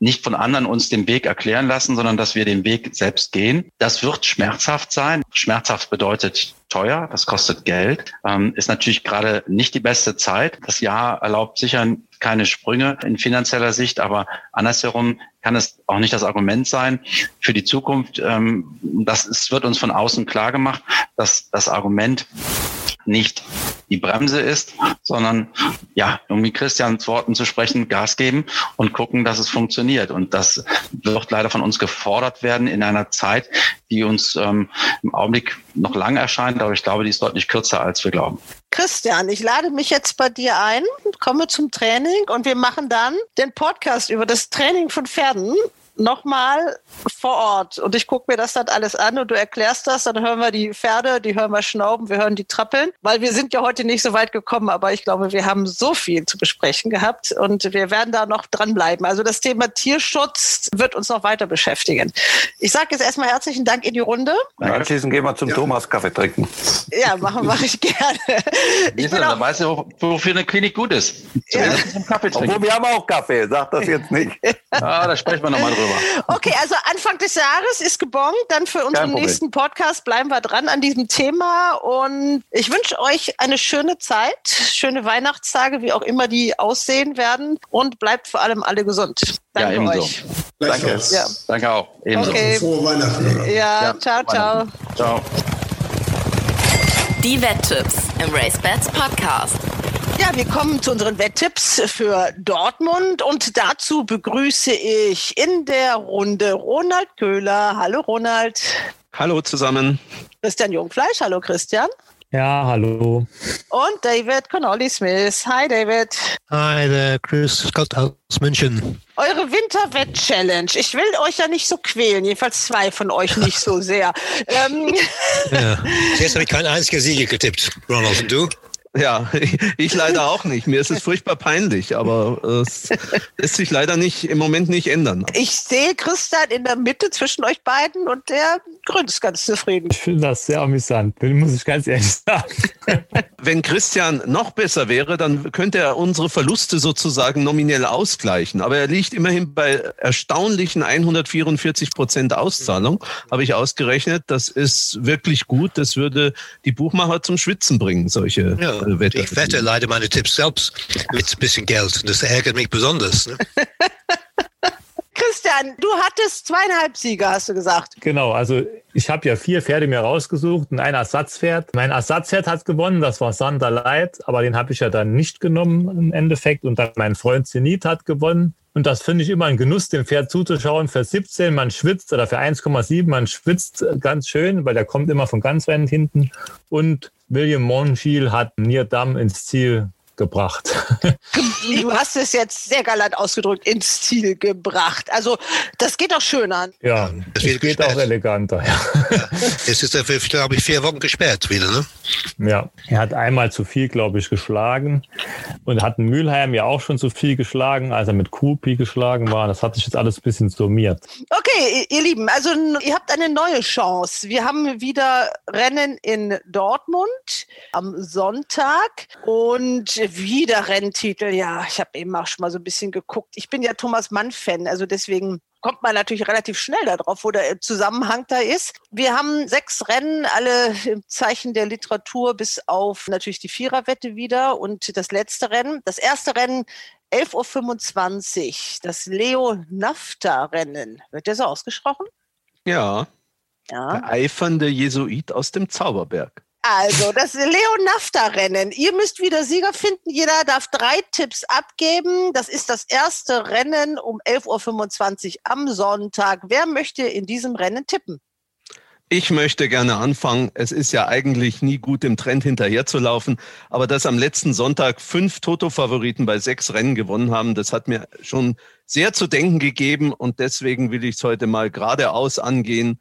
Speaker 4: nicht von anderen uns den Weg erklären lassen, sondern dass wir den Weg selbst gehen. Das wird schmerzhaft sein. Schmerzhaft bedeutet teuer, das kostet Geld, ähm, ist natürlich gerade nicht die beste Zeit. Das Jahr erlaubt sicher keine Sprünge in finanzieller Sicht, aber andersherum kann es auch nicht das Argument sein für die Zukunft. Ähm, das ist, wird uns von außen klar gemacht, dass das Argument nicht die Bremse ist, sondern ja, um mit Christians Worten zu sprechen, Gas geben und gucken, dass es funktioniert. Und das wird leider von uns gefordert werden in einer Zeit, die uns ähm, im Augenblick noch lang erscheint, aber ich glaube, die ist deutlich kürzer, als wir glauben.
Speaker 2: Christian, ich lade mich jetzt bei dir ein, komme zum Training und wir machen dann den Podcast über das Training von Pferden nochmal vor Ort und ich gucke mir das dann alles an und du erklärst das, dann hören wir die Pferde, die hören wir schnauben, wir hören die trappeln, weil wir sind ja heute nicht so weit gekommen, aber ich glaube, wir haben so viel zu besprechen gehabt und wir werden da noch dranbleiben. Also das Thema Tierschutz wird uns noch weiter beschäftigen. Ich sage jetzt erstmal herzlichen Dank in die Runde.
Speaker 3: Ja, anschließend gehen wir zum ja. Thomas Kaffee trinken.
Speaker 2: Ja, machen mache ich gerne.
Speaker 4: Ich bin da weißt du, wofür eine Klinik gut ist.
Speaker 3: Ja. Kaffee trinken. Obwohl wir haben auch Kaffee, sag das jetzt nicht.
Speaker 4: Ja, da sprechen wir nochmal drüber.
Speaker 2: Okay, also Anfang des Jahres ist gebongt. Dann für unseren nächsten Podcast bleiben wir dran an diesem Thema. Und ich wünsche euch eine schöne Zeit, schöne Weihnachtstage, wie auch immer die aussehen werden. Und bleibt vor allem alle gesund. Danke ja, ebenso. euch.
Speaker 4: Danke. Ja. Danke auch. Ebenso. Okay.
Speaker 5: Frohe Weihnachten.
Speaker 2: Ja, ja. ciao, ciao.
Speaker 4: Ciao.
Speaker 1: Die Wetttipps im Race Bats Podcast.
Speaker 2: Ja, wir kommen zu unseren Wetttipps für Dortmund und dazu begrüße ich in der Runde Ronald Köhler. Hallo Ronald.
Speaker 6: Hallo zusammen.
Speaker 2: Christian Jungfleisch. Hallo Christian.
Speaker 6: Ja, hallo.
Speaker 2: Und David Connolly Smith. Hi David.
Speaker 7: Hi, der Chris Scott aus München.
Speaker 2: Eure Winterwett-Challenge. Ich will euch ja nicht so quälen, jedenfalls zwei von euch nicht so sehr. ähm.
Speaker 7: ja. Jetzt habe ich keinen einzigen Sieger getippt. Ronald, und du?
Speaker 6: Ja, ich leider auch nicht. Mir ist es furchtbar peinlich, aber es lässt sich leider nicht im Moment nicht ändern.
Speaker 2: Ich sehe Christian in der Mitte zwischen euch beiden und der Grün ist ganz zufrieden.
Speaker 6: Ich finde das sehr amüsant, muss ich ganz ehrlich sagen. Wenn Christian noch besser wäre, dann könnte er unsere Verluste sozusagen nominell ausgleichen. Aber er liegt immerhin bei erstaunlichen 144 Prozent Auszahlung, habe ich ausgerechnet. Das ist wirklich gut. Das würde die Buchmacher zum Schwitzen bringen, solche.
Speaker 7: Ja. Ich wette leider meine Tipps selbst mit ein bisschen Geld. Das ärgert mich besonders. Ne?
Speaker 2: Christian, du hattest zweieinhalb Siege, hast du gesagt.
Speaker 8: Genau, also ich habe ja vier Pferde mir rausgesucht und ein Ersatzpferd. Mein Ersatzpferd hat gewonnen, das war Sander Light, aber den habe ich ja dann nicht genommen im Endeffekt. Und dann mein Freund Zenit hat gewonnen. Und das finde ich immer ein Genuss, dem Pferd zuzuschauen. Für 17, man schwitzt, oder für 1,7, man schwitzt ganz schön, weil der kommt immer von ganz weit hinten. Und William Monchiel hat Nierdam ins Ziel gebracht.
Speaker 2: Du hast es jetzt sehr galant ausgedrückt, ins Ziel gebracht. Also das geht doch schön an.
Speaker 8: Ja, das geht gesperrt. auch eleganter. Ja.
Speaker 7: Ja. Es ist dafür, glaube ich, vier Wochen gesperrt wieder, ne?
Speaker 8: Ja, er hat einmal zu viel, glaube ich, geschlagen und hat Mülheim ja auch schon zu viel geschlagen, als er mit Kupi geschlagen war. Das hat sich jetzt alles ein bisschen summiert.
Speaker 2: Okay, ihr Lieben, also ihr habt eine neue Chance. Wir haben wieder Rennen in Dortmund am Sonntag und wieder Renntitel. Ja, ich habe eben auch schon mal so ein bisschen geguckt. Ich bin ja Thomas Mann-Fan, also deswegen kommt man natürlich relativ schnell darauf, wo der Zusammenhang da ist. Wir haben sechs Rennen, alle im Zeichen der Literatur, bis auf natürlich die Viererwette wieder und das letzte Rennen. Das erste Rennen 11.25 Uhr, das Leo-Nafta-Rennen. Wird der so ausgesprochen?
Speaker 6: Ja. ja. Der eifernde Jesuit aus dem Zauberberg.
Speaker 2: Also, das Leonafta-Rennen. Ihr müsst wieder Sieger finden. Jeder darf drei Tipps abgeben. Das ist das erste Rennen um 11.25 Uhr am Sonntag. Wer möchte in diesem Rennen tippen?
Speaker 6: Ich möchte gerne anfangen. Es ist ja eigentlich nie gut, im Trend hinterherzulaufen. Aber dass am letzten Sonntag fünf Toto-Favoriten bei sechs Rennen gewonnen haben, das hat mir schon sehr zu denken gegeben. Und deswegen will ich es heute mal geradeaus angehen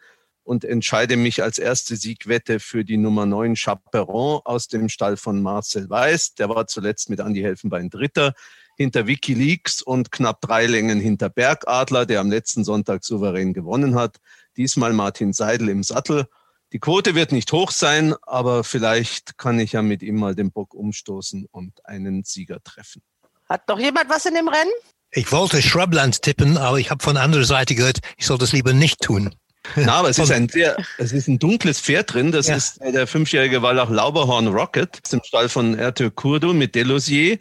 Speaker 6: und entscheide mich als erste Siegwette für die Nummer 9 Chaperon aus dem Stall von Marcel Weiß. Der war zuletzt mit Andy Helfenbein Dritter hinter Wikileaks und knapp drei Längen hinter Bergadler, der am letzten Sonntag souverän gewonnen hat. Diesmal Martin Seidel im Sattel. Die Quote wird nicht hoch sein, aber vielleicht kann ich ja mit ihm mal den Bock umstoßen und einen Sieger treffen.
Speaker 2: Hat noch jemand was in dem Rennen?
Speaker 7: Ich wollte Shrubland tippen, aber ich habe von anderer Seite gehört, ich soll das lieber nicht tun.
Speaker 6: Na, aber es ist ein sehr, es ist ein dunkles Pferd drin. Das ja. ist der fünfjährige Wallach Lauberhorn Rocket aus dem Stall von Erte Kurdo mit Delosier.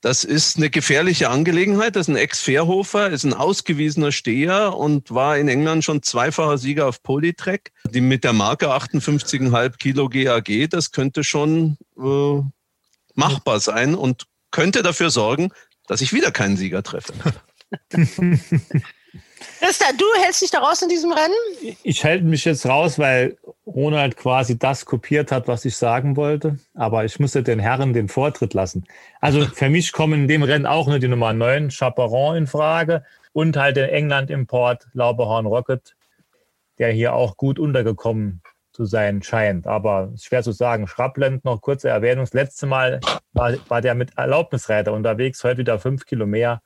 Speaker 6: Das ist eine gefährliche Angelegenheit. Das ist ein Ex-Fairhofer, ist ein ausgewiesener Steher und war in England schon zweifacher Sieger auf Polytrack. Die mit der Marke 58,5 Kilo GAG, das könnte schon äh, machbar sein und könnte dafür sorgen, dass ich wieder keinen Sieger treffe.
Speaker 2: Christa, du hältst dich da raus in diesem Rennen?
Speaker 8: Ich halte mich jetzt raus, weil Ronald quasi das kopiert hat, was ich sagen wollte. Aber ich musste den Herren den Vortritt lassen. Also für mich kommen in dem Rennen auch nur die Nummer 9 Chaperon in Frage und halt der England-Import Lauberhorn Rocket, der hier auch gut untergekommen zu sein scheint. Aber schwer zu sagen. Schrapland noch kurze Erwähnung. Das letzte Mal war, war der mit Erlaubnisreiter unterwegs, heute wieder fünf Kilo mehr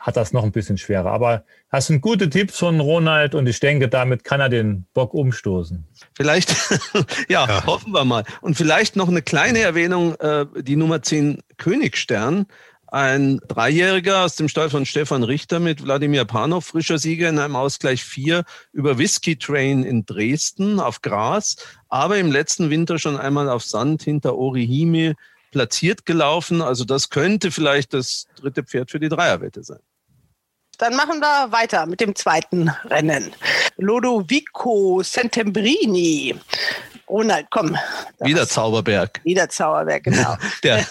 Speaker 8: hat das noch ein bisschen schwerer. Aber das sind gute Tipps von Ronald und ich denke, damit kann er den Bock umstoßen.
Speaker 6: Vielleicht, ja, ja, hoffen wir mal. Und vielleicht noch eine kleine Erwähnung, äh, die Nummer 10 Königstern. Ein Dreijähriger aus dem Stall von Stefan Richter mit Wladimir Panov, frischer Sieger in einem Ausgleich 4 über Whisky Train in Dresden auf Gras, aber im letzten Winter schon einmal auf Sand hinter Orihime platziert gelaufen. Also das könnte vielleicht das dritte Pferd für die Dreierwette sein.
Speaker 2: Dann machen wir weiter mit dem zweiten Rennen. Lodovico Santembrini Ronald, komm.
Speaker 6: Wieder Zauberberg.
Speaker 2: Wieder Zauberberg, genau.
Speaker 6: der,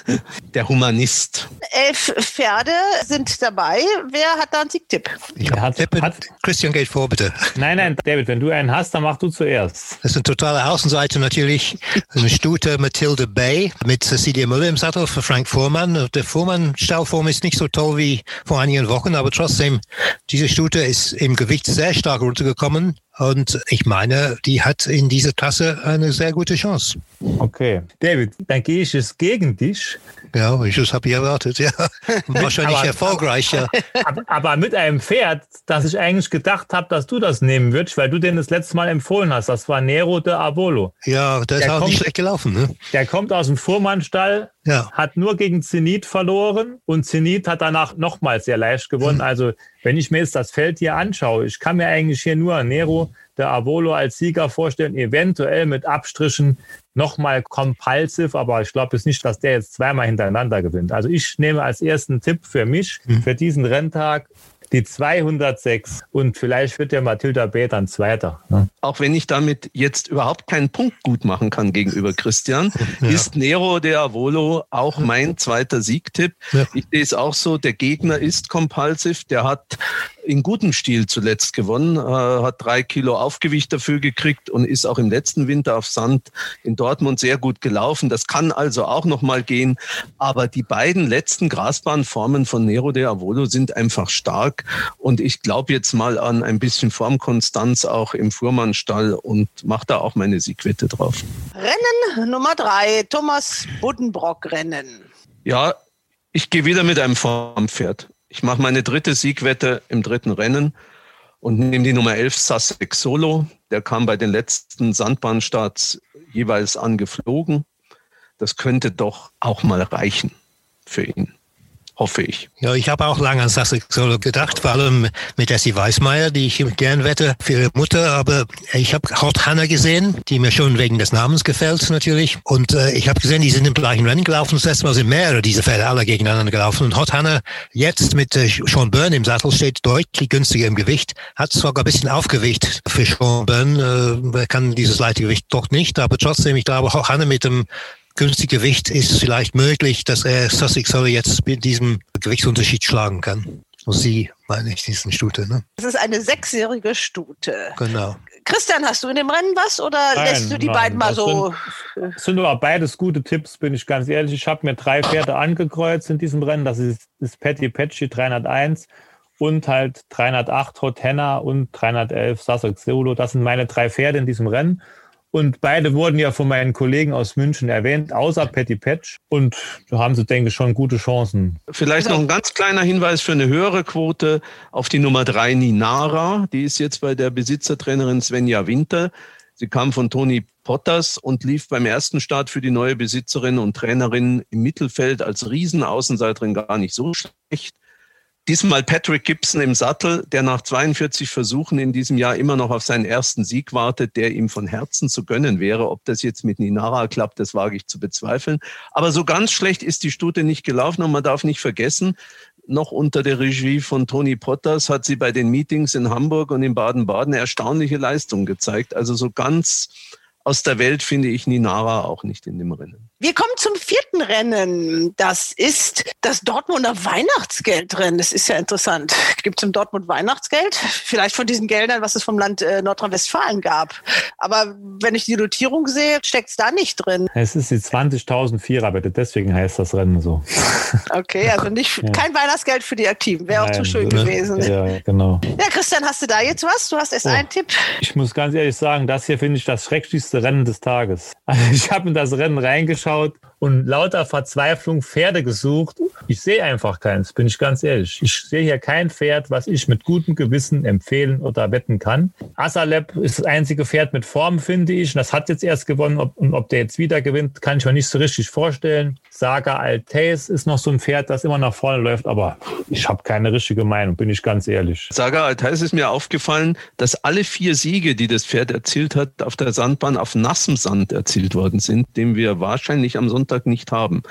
Speaker 6: der Humanist.
Speaker 2: Elf Pferde sind dabei. Wer hat da einen Siegtipp?
Speaker 7: Ich hat, hat, Christian geht vor, bitte.
Speaker 8: Nein, nein, David, wenn du einen hast, dann mach du zuerst.
Speaker 7: Das ist eine totale Außenseite natürlich. Eine Stute Mathilde Bay mit Cecilia Müller im Sattel für Frank Fuhrmann. Der Fuhrmann-Stallform ist nicht so toll wie vor einigen Wochen, aber trotzdem, diese Stute ist im Gewicht sehr stark runtergekommen. Und ich meine, die hat in dieser Klasse eine sehr gute Chance.
Speaker 8: Okay. David, dann gehe ich es gegen dich.
Speaker 7: Ja, ich habe ich erwartet, ja. Wahrscheinlich aber, erfolgreich, ja.
Speaker 8: Aber, aber, mit einem Pferd, das ich eigentlich gedacht habe, dass du das nehmen würdest, weil du den das letzte Mal empfohlen hast. Das war Nero de Avolo.
Speaker 7: Ja, der, der ist auch kommt, nicht schlecht gelaufen. Ne?
Speaker 8: Der kommt aus dem Fuhrmannstall, ja. hat nur gegen Zenit verloren und Zenit hat danach nochmals sehr leicht gewonnen. Hm. Also wenn ich mir jetzt das Feld hier anschaue, ich kann mir eigentlich hier nur Nero der Avolo als Sieger vorstellen, eventuell mit Abstrichen nochmal compulsive, aber ich glaube jetzt nicht, dass der jetzt zweimal hintereinander gewinnt. Also ich nehme als ersten Tipp für mich, mhm. für diesen Renntag die 206 und vielleicht wird der Mathilda B. dann Zweiter. Ne?
Speaker 6: Auch wenn ich damit jetzt überhaupt keinen Punkt gut machen kann gegenüber Christian, ja. ist Nero de Avolo auch mein zweiter Siegtipp. Ja. Ich sehe es auch so, der Gegner ist compulsive, der hat in gutem Stil zuletzt gewonnen, äh, hat drei Kilo Aufgewicht dafür gekriegt und ist auch im letzten Winter auf Sand in Dortmund sehr gut gelaufen. Das kann also auch noch mal gehen. Aber die beiden letzten Grasbahnformen von Nero de Avolo sind einfach stark. Und ich glaube jetzt mal an ein bisschen Formkonstanz auch im Fuhrmannstall und mache da auch meine Siegwette drauf.
Speaker 2: Rennen Nummer drei, Thomas Buddenbrock Rennen.
Speaker 6: Ja, ich gehe wieder mit einem Formpferd. Ich mache meine dritte Siegwette im dritten Rennen und nehme die Nummer 11 Sussex Solo. Der kam bei den letzten Sandbahnstarts jeweils angeflogen. Das könnte doch auch mal reichen für ihn hoffe ich.
Speaker 7: Ja, ich habe auch lange an Solo gedacht, vor allem mit Essie Weismeier, die ich gern wette für ihre Mutter. Aber ich habe Hot Hannah gesehen, die mir schon wegen des Namens gefällt natürlich. Und äh, ich habe gesehen, die sind im gleichen Rennen gelaufen. Das letzte Mal sind mehrere dieser Fälle alle gegeneinander gelaufen. Und Hot Hannah jetzt mit äh, Sean Byrne im Sattel steht deutlich günstiger im Gewicht. Hat sogar ein bisschen Aufgewicht für Sean Byrne. Äh, kann dieses leichte Gewicht doch nicht. Aber trotzdem, ich glaube, Hot Hannah mit dem günstige Gewicht ist vielleicht möglich, dass er Sussex Hollow jetzt mit diesem Gewichtsunterschied schlagen kann. Und sie, meine ich, diesen Stute. Ne?
Speaker 2: Das ist eine sechsjährige Stute.
Speaker 7: Genau.
Speaker 2: Christian, hast du in dem Rennen was oder nein, lässt du die nein, beiden mal so?
Speaker 8: Sind, das sind aber beides gute Tipps, bin ich ganz ehrlich. Ich habe mir drei Pferde angekreuzt in diesem Rennen. Das ist, ist Patty Patchy 301 und halt 308 Hot Henna und 311 Sussex Solo. Das sind meine drei Pferde in diesem Rennen. Und beide wurden ja von meinen Kollegen aus München erwähnt, außer Patty Patch. Und da haben sie, denke ich, schon gute Chancen.
Speaker 6: Vielleicht noch ein ganz kleiner Hinweis für eine höhere Quote auf die Nummer drei Ninara. Die ist jetzt bei der Besitzertrainerin Svenja Winter. Sie kam von Toni Potters und lief beim ersten Start für die neue Besitzerin und Trainerin im Mittelfeld als Riesenaußenseiterin gar nicht so schlecht. Diesmal Patrick Gibson im Sattel, der nach 42 Versuchen in diesem Jahr immer noch auf seinen ersten Sieg wartet, der ihm von Herzen zu gönnen wäre. Ob das jetzt mit Ninara klappt, das wage ich zu bezweifeln. Aber so ganz schlecht ist die Stute nicht gelaufen und man darf nicht vergessen, noch unter der Regie von Toni Potters hat sie bei den Meetings in Hamburg und in Baden-Baden erstaunliche Leistungen gezeigt. Also so ganz aus der Welt finde ich Ninara auch nicht in dem Rennen.
Speaker 2: Wir kommen zum vierten Rennen. Das ist das Dortmunder Weihnachtsgeldrennen. Das ist ja interessant. Gibt es im Dortmund Weihnachtsgeld? Vielleicht von diesen Geldern, was es vom Land äh, Nordrhein-Westfalen gab. Aber wenn ich die Notierung sehe, steckt es da nicht drin.
Speaker 8: Es ist die 20.000 Vierer, bitte. Deswegen heißt das Rennen so.
Speaker 2: Okay, also nicht ja. kein Weihnachtsgeld für die Aktiven. Wäre auch zu schön ne? gewesen.
Speaker 8: Ja, genau.
Speaker 2: Ja, Christian, hast du da jetzt was? Du hast erst oh. einen Tipp.
Speaker 8: Ich muss ganz ehrlich sagen, das hier finde ich das schrecklichste Rennen des Tages. Also ich habe in das Rennen reingeschaut angeschaut und lauter Verzweiflung Pferde gesucht. Ich sehe einfach keins, bin ich ganz ehrlich. Ich sehe hier kein Pferd, was ich mit gutem Gewissen empfehlen oder wetten kann. Asalep ist das einzige Pferd mit Form, finde ich. Und das hat jetzt erst gewonnen. Ob, und ob der jetzt wieder gewinnt, kann ich mir nicht so richtig vorstellen. Saga Altace ist noch so ein Pferd, das immer nach vorne läuft, aber ich habe keine richtige Meinung, bin ich ganz ehrlich.
Speaker 6: Saga Altace ist mir aufgefallen, dass alle vier Siege, die das Pferd erzielt hat, auf der Sandbahn auf nassem Sand erzielt worden sind, den wir wahrscheinlich am Sonntag nicht haben.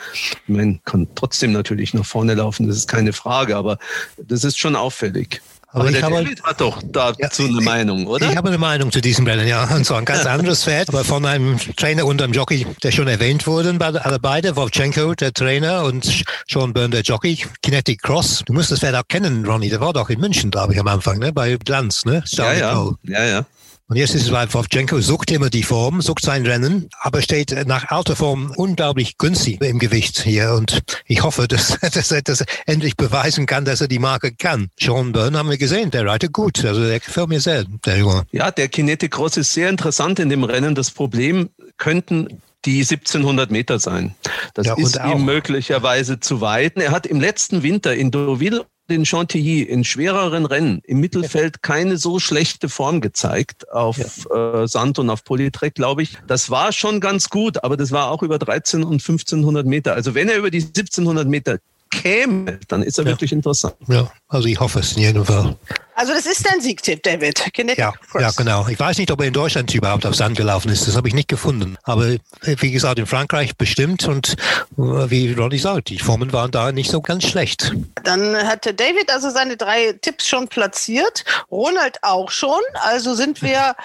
Speaker 6: Meine, kann trotzdem natürlich nach vorne laufen, das ist keine Frage, aber das ist schon auffällig. Aber, aber der habe, David hat doch dazu ja, eine Meinung, oder?
Speaker 7: Ich habe eine Meinung zu diesem Rennen, ja. Und zwar ein ganz anderes Pferd, aber von einem Trainer und einem Jockey, der schon erwähnt wurden, alle beide, Wovchenko, der Trainer, und Sean Byrne, der Jockey, Kinetic Cross. Du musst das Pferd auch kennen, Ronny, der war doch in München, glaube ich, am Anfang, ne? bei Glanz, ne?
Speaker 6: ja, ja. ja, ja.
Speaker 7: Und jetzt ist es weil Wovchenko sucht immer die Form, sucht sein Rennen, aber steht nach alter Form unglaublich günstig im Gewicht hier. Und ich hoffe, dass, dass er das endlich beweisen kann, dass er die Marke kann. Sean Byrne haben wir gesehen, der reitet gut. Also der gefällt mir sehr, der Junge.
Speaker 6: Ja, der Kinetic Cross ist sehr interessant in dem Rennen. Das Problem könnten die 1700 Meter sein. Das ja, ist ihm möglicherweise zu weit. Er hat im letzten Winter in Deauville den Chantilly in schwereren Rennen im Mittelfeld keine so schlechte Form gezeigt auf ja. äh, Sand und auf Polytrek, glaube ich. Das war schon ganz gut, aber das war auch über 13 und 1500 Meter. Also wenn er über die 1700 Meter käme, dann ist er ja. wirklich interessant.
Speaker 7: Ja, also ich hoffe es in jedem Fall.
Speaker 2: Also das ist dein Siegtipp, David.
Speaker 7: Kinetic ja, ja, genau. Ich weiß nicht, ob er in Deutschland überhaupt auf Sand gelaufen ist. Das habe ich nicht gefunden. Aber wie gesagt, in Frankreich bestimmt. Und äh, wie Ronny sagt, die Formen waren da nicht so ganz schlecht.
Speaker 2: Dann hatte David also seine drei Tipps schon platziert. Ronald auch schon. Also sind wir...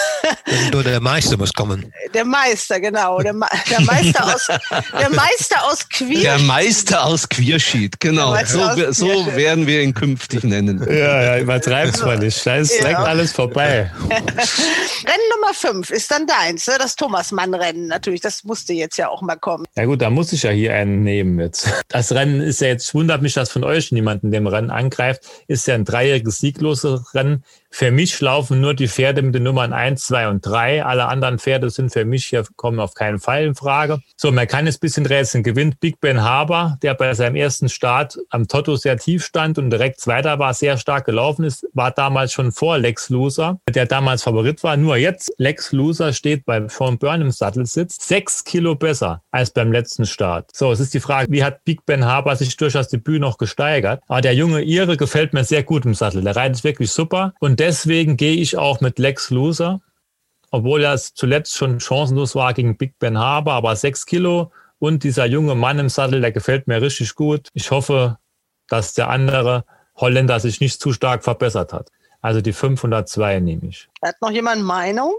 Speaker 7: Nur der Meister muss kommen.
Speaker 2: Der Meister, genau. Der, der Meister aus, der Meister aus Queersheet.
Speaker 6: Der Meister aus Queersheet, genau. So, so werden wir ihn künftig nennen.
Speaker 8: Ja, ja, übertreib's mal nicht. Da ist direkt alles vorbei.
Speaker 2: Rennen Nummer 5 ist dann deins, ne? das Thomas-Mann-Rennen natürlich. Das musste jetzt ja auch mal kommen.
Speaker 8: Ja gut, da muss ich ja hier einen nehmen jetzt. Das Rennen ist ja jetzt, wundert mich, dass von euch niemand in dem Rennen angreift, ist ja ein dreijähriges siegloses Rennen. Für mich laufen nur die Pferde mit den Nummern 1, 2 und 3. Alle anderen Pferde sind für mich hier, kommen auf keinen Fall in Frage. So, man kann jetzt ein bisschen rätseln. Gewinnt Big Ben Haber, der bei seinem ersten Start am Toto sehr tief stand und direkt Zweiter war, sehr stark gelaufen ist, war damals schon vor Lex Loser, der damals Favorit war. Nur jetzt, Lex Loser steht bei Sean Byrne im Sattelsitz, sechs Kilo besser als beim letzten Start. So, es ist die Frage, wie hat Big Ben Haber sich durch das Debüt noch gesteigert? Aber der junge Ire gefällt mir sehr gut im Sattel. Der reitet wirklich super und deswegen gehe ich auch mit Lex Loser, obwohl er zuletzt schon chancenlos war gegen Big Ben Haber, aber sechs Kilo und dieser junge Mann im Sattel, der gefällt mir richtig gut. Ich hoffe, dass der andere Holländer sich nicht zu stark verbessert hat. Also die 502 nehme ich.
Speaker 2: Hat noch jemand Meinung?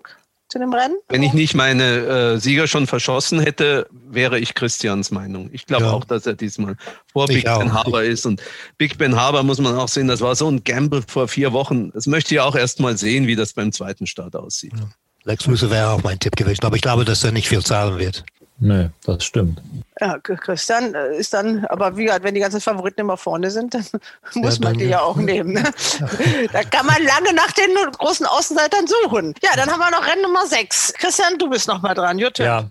Speaker 2: Zu dem Rennen?
Speaker 6: Wenn ich nicht meine äh, Sieger schon verschossen hätte, wäre ich Christians Meinung. Ich glaube ja. auch, dass er diesmal vor ich Big auch. Ben Haber ist. Und Big Ben Haber muss man auch sehen, das war so ein Gamble vor vier Wochen. Das möchte ich auch erst mal sehen, wie das beim zweiten Start aussieht. Ja.
Speaker 7: Lex Luce wäre auch mein Tipp gewesen, aber ich glaube, dass er nicht viel zahlen wird.
Speaker 8: Nee, das stimmt.
Speaker 2: Ja, Christian äh, ist dann, aber wie gesagt, wenn die ganzen Favoriten immer vorne sind, dann muss ja, man die ja auch nehmen. Ne? da kann man lange nach den großen Außenseitern suchen. Ja, dann haben wir noch Rennen Nummer 6. Christian, du bist noch mal dran. Jutta.
Speaker 8: Ja,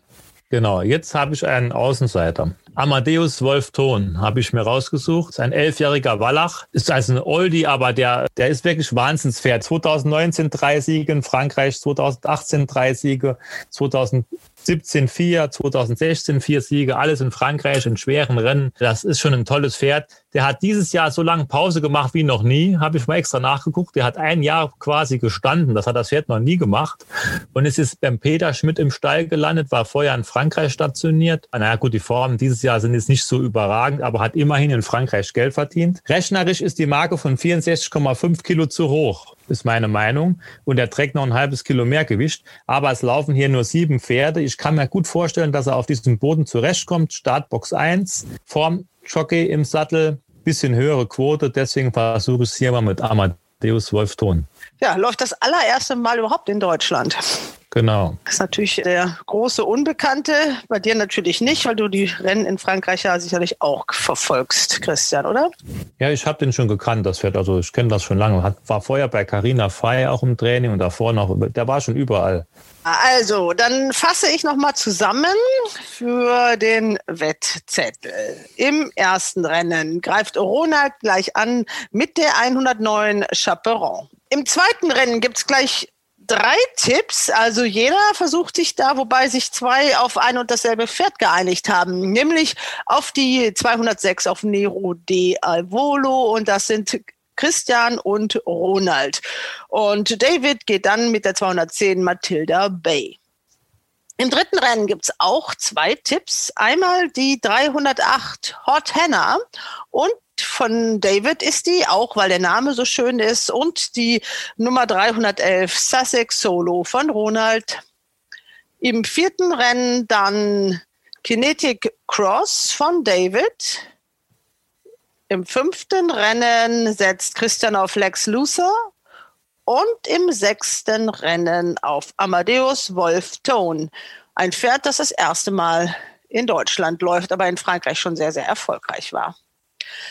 Speaker 8: genau. Jetzt habe ich einen Außenseiter. Amadeus Wolf Thon habe ich mir rausgesucht. Ist ein elfjähriger Wallach. Ist also ein Oldie, aber der, der ist wirklich Wahnsinnspferd. 2019 drei Siege in Frankreich, 2018 drei Siege, 2000 17 4, 2016 vier Siege, alles in Frankreich in schweren Rennen. Das ist schon ein tolles Pferd. Der hat dieses Jahr so lange Pause gemacht wie noch nie. Habe ich mal extra nachgeguckt. Der hat ein Jahr quasi gestanden. Das hat das Pferd noch nie gemacht. Und es ist beim Peter Schmidt im Stall gelandet, war vorher in Frankreich stationiert. Naja, gut, die Formen dieses Jahr sind jetzt nicht so überragend, aber hat immerhin in Frankreich Geld verdient. Rechnerisch ist die Marke von 64,5 Kilo zu hoch ist meine Meinung. Und er trägt noch ein halbes Kilo mehr Gewicht. Aber es laufen hier nur sieben Pferde. Ich kann mir gut vorstellen, dass er auf diesem Boden zurechtkommt. Startbox 1, Form Jockey im Sattel, bisschen höhere Quote. Deswegen versuche ich es hier mal mit Amadeus Wolf Thon.
Speaker 2: Ja, läuft das allererste Mal überhaupt in Deutschland.
Speaker 8: Genau.
Speaker 2: Das ist natürlich der große Unbekannte. Bei dir natürlich nicht, weil du die Rennen in Frankreich ja sicherlich auch verfolgst, Christian, oder?
Speaker 8: Ja, ich habe den schon gekannt, das Pferd. Also ich kenne das schon lange. Hat, war vorher bei Carina Fey auch im Training und davor noch. Der war schon überall.
Speaker 2: Also, dann fasse ich nochmal zusammen für den Wettzettel. Im ersten Rennen greift Ronald gleich an mit der 109 Chaperon. Im zweiten Rennen gibt es gleich drei Tipps. Also jeder versucht sich da, wobei sich zwei auf ein und dasselbe Pferd geeinigt haben, nämlich auf die 206 auf Nero de Alvolo und das sind Christian und Ronald. Und David geht dann mit der 210 Matilda Bay. Im dritten Rennen gibt es auch zwei Tipps. Einmal die 308 Hot Hannah und von David ist die, auch weil der Name so schön ist. Und die Nummer 311 Sussex Solo von Ronald. Im vierten Rennen dann Kinetic Cross von David. Im fünften Rennen setzt Christian auf Lex Luthor. Und im sechsten Rennen auf Amadeus Wolf Tone. Ein Pferd, das das erste Mal in Deutschland läuft, aber in Frankreich schon sehr, sehr erfolgreich war.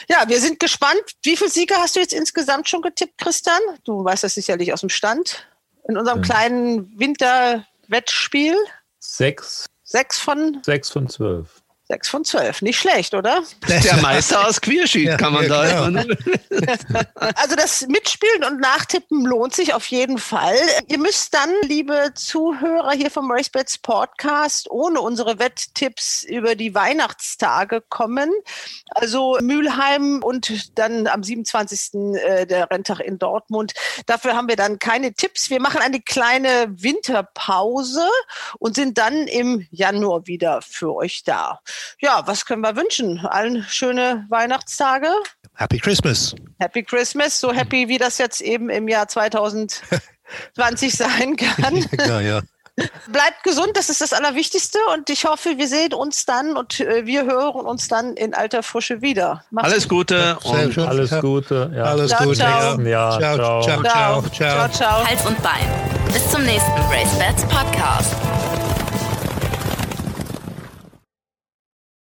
Speaker 2: Ja, wir sind gespannt. Wie viele Siege hast du jetzt insgesamt schon getippt, Christian? Du weißt das sicherlich aus dem Stand. In unserem kleinen Winterwettspiel.
Speaker 8: Sechs.
Speaker 2: Sechs von?
Speaker 8: Sechs von zwölf.
Speaker 2: Sechs von zwölf, nicht schlecht, oder?
Speaker 6: Der Meister aus Queersheet kann man ja, da. Genau.
Speaker 2: also das Mitspielen und Nachtippen lohnt sich auf jeden Fall. Ihr müsst dann, liebe Zuhörer hier vom RaceBets Podcast, ohne unsere Wetttipps über die Weihnachtstage kommen. Also Mülheim und dann am 27. Äh, der Renntag in Dortmund. Dafür haben wir dann keine Tipps. Wir machen eine kleine Winterpause und sind dann im Januar wieder für euch da ja, was können wir wünschen? Allen schöne Weihnachtstage.
Speaker 7: Happy Christmas.
Speaker 2: Happy Christmas, so happy wie das jetzt eben im Jahr 2020 sein kann. ja, ja. Bleibt gesund, das ist das Allerwichtigste und ich hoffe, wir sehen uns dann und äh, wir hören uns dann in alter Frische wieder.
Speaker 6: Macht's alles Gute
Speaker 8: und alles Gute.
Speaker 7: Ja. Alles ciao, Gute.
Speaker 2: Ciao.
Speaker 7: Ja, ciao, ciao, ciao, ciao,
Speaker 1: ciao, ciao. Hals und Bein. Bis zum nächsten Race Bats Podcast.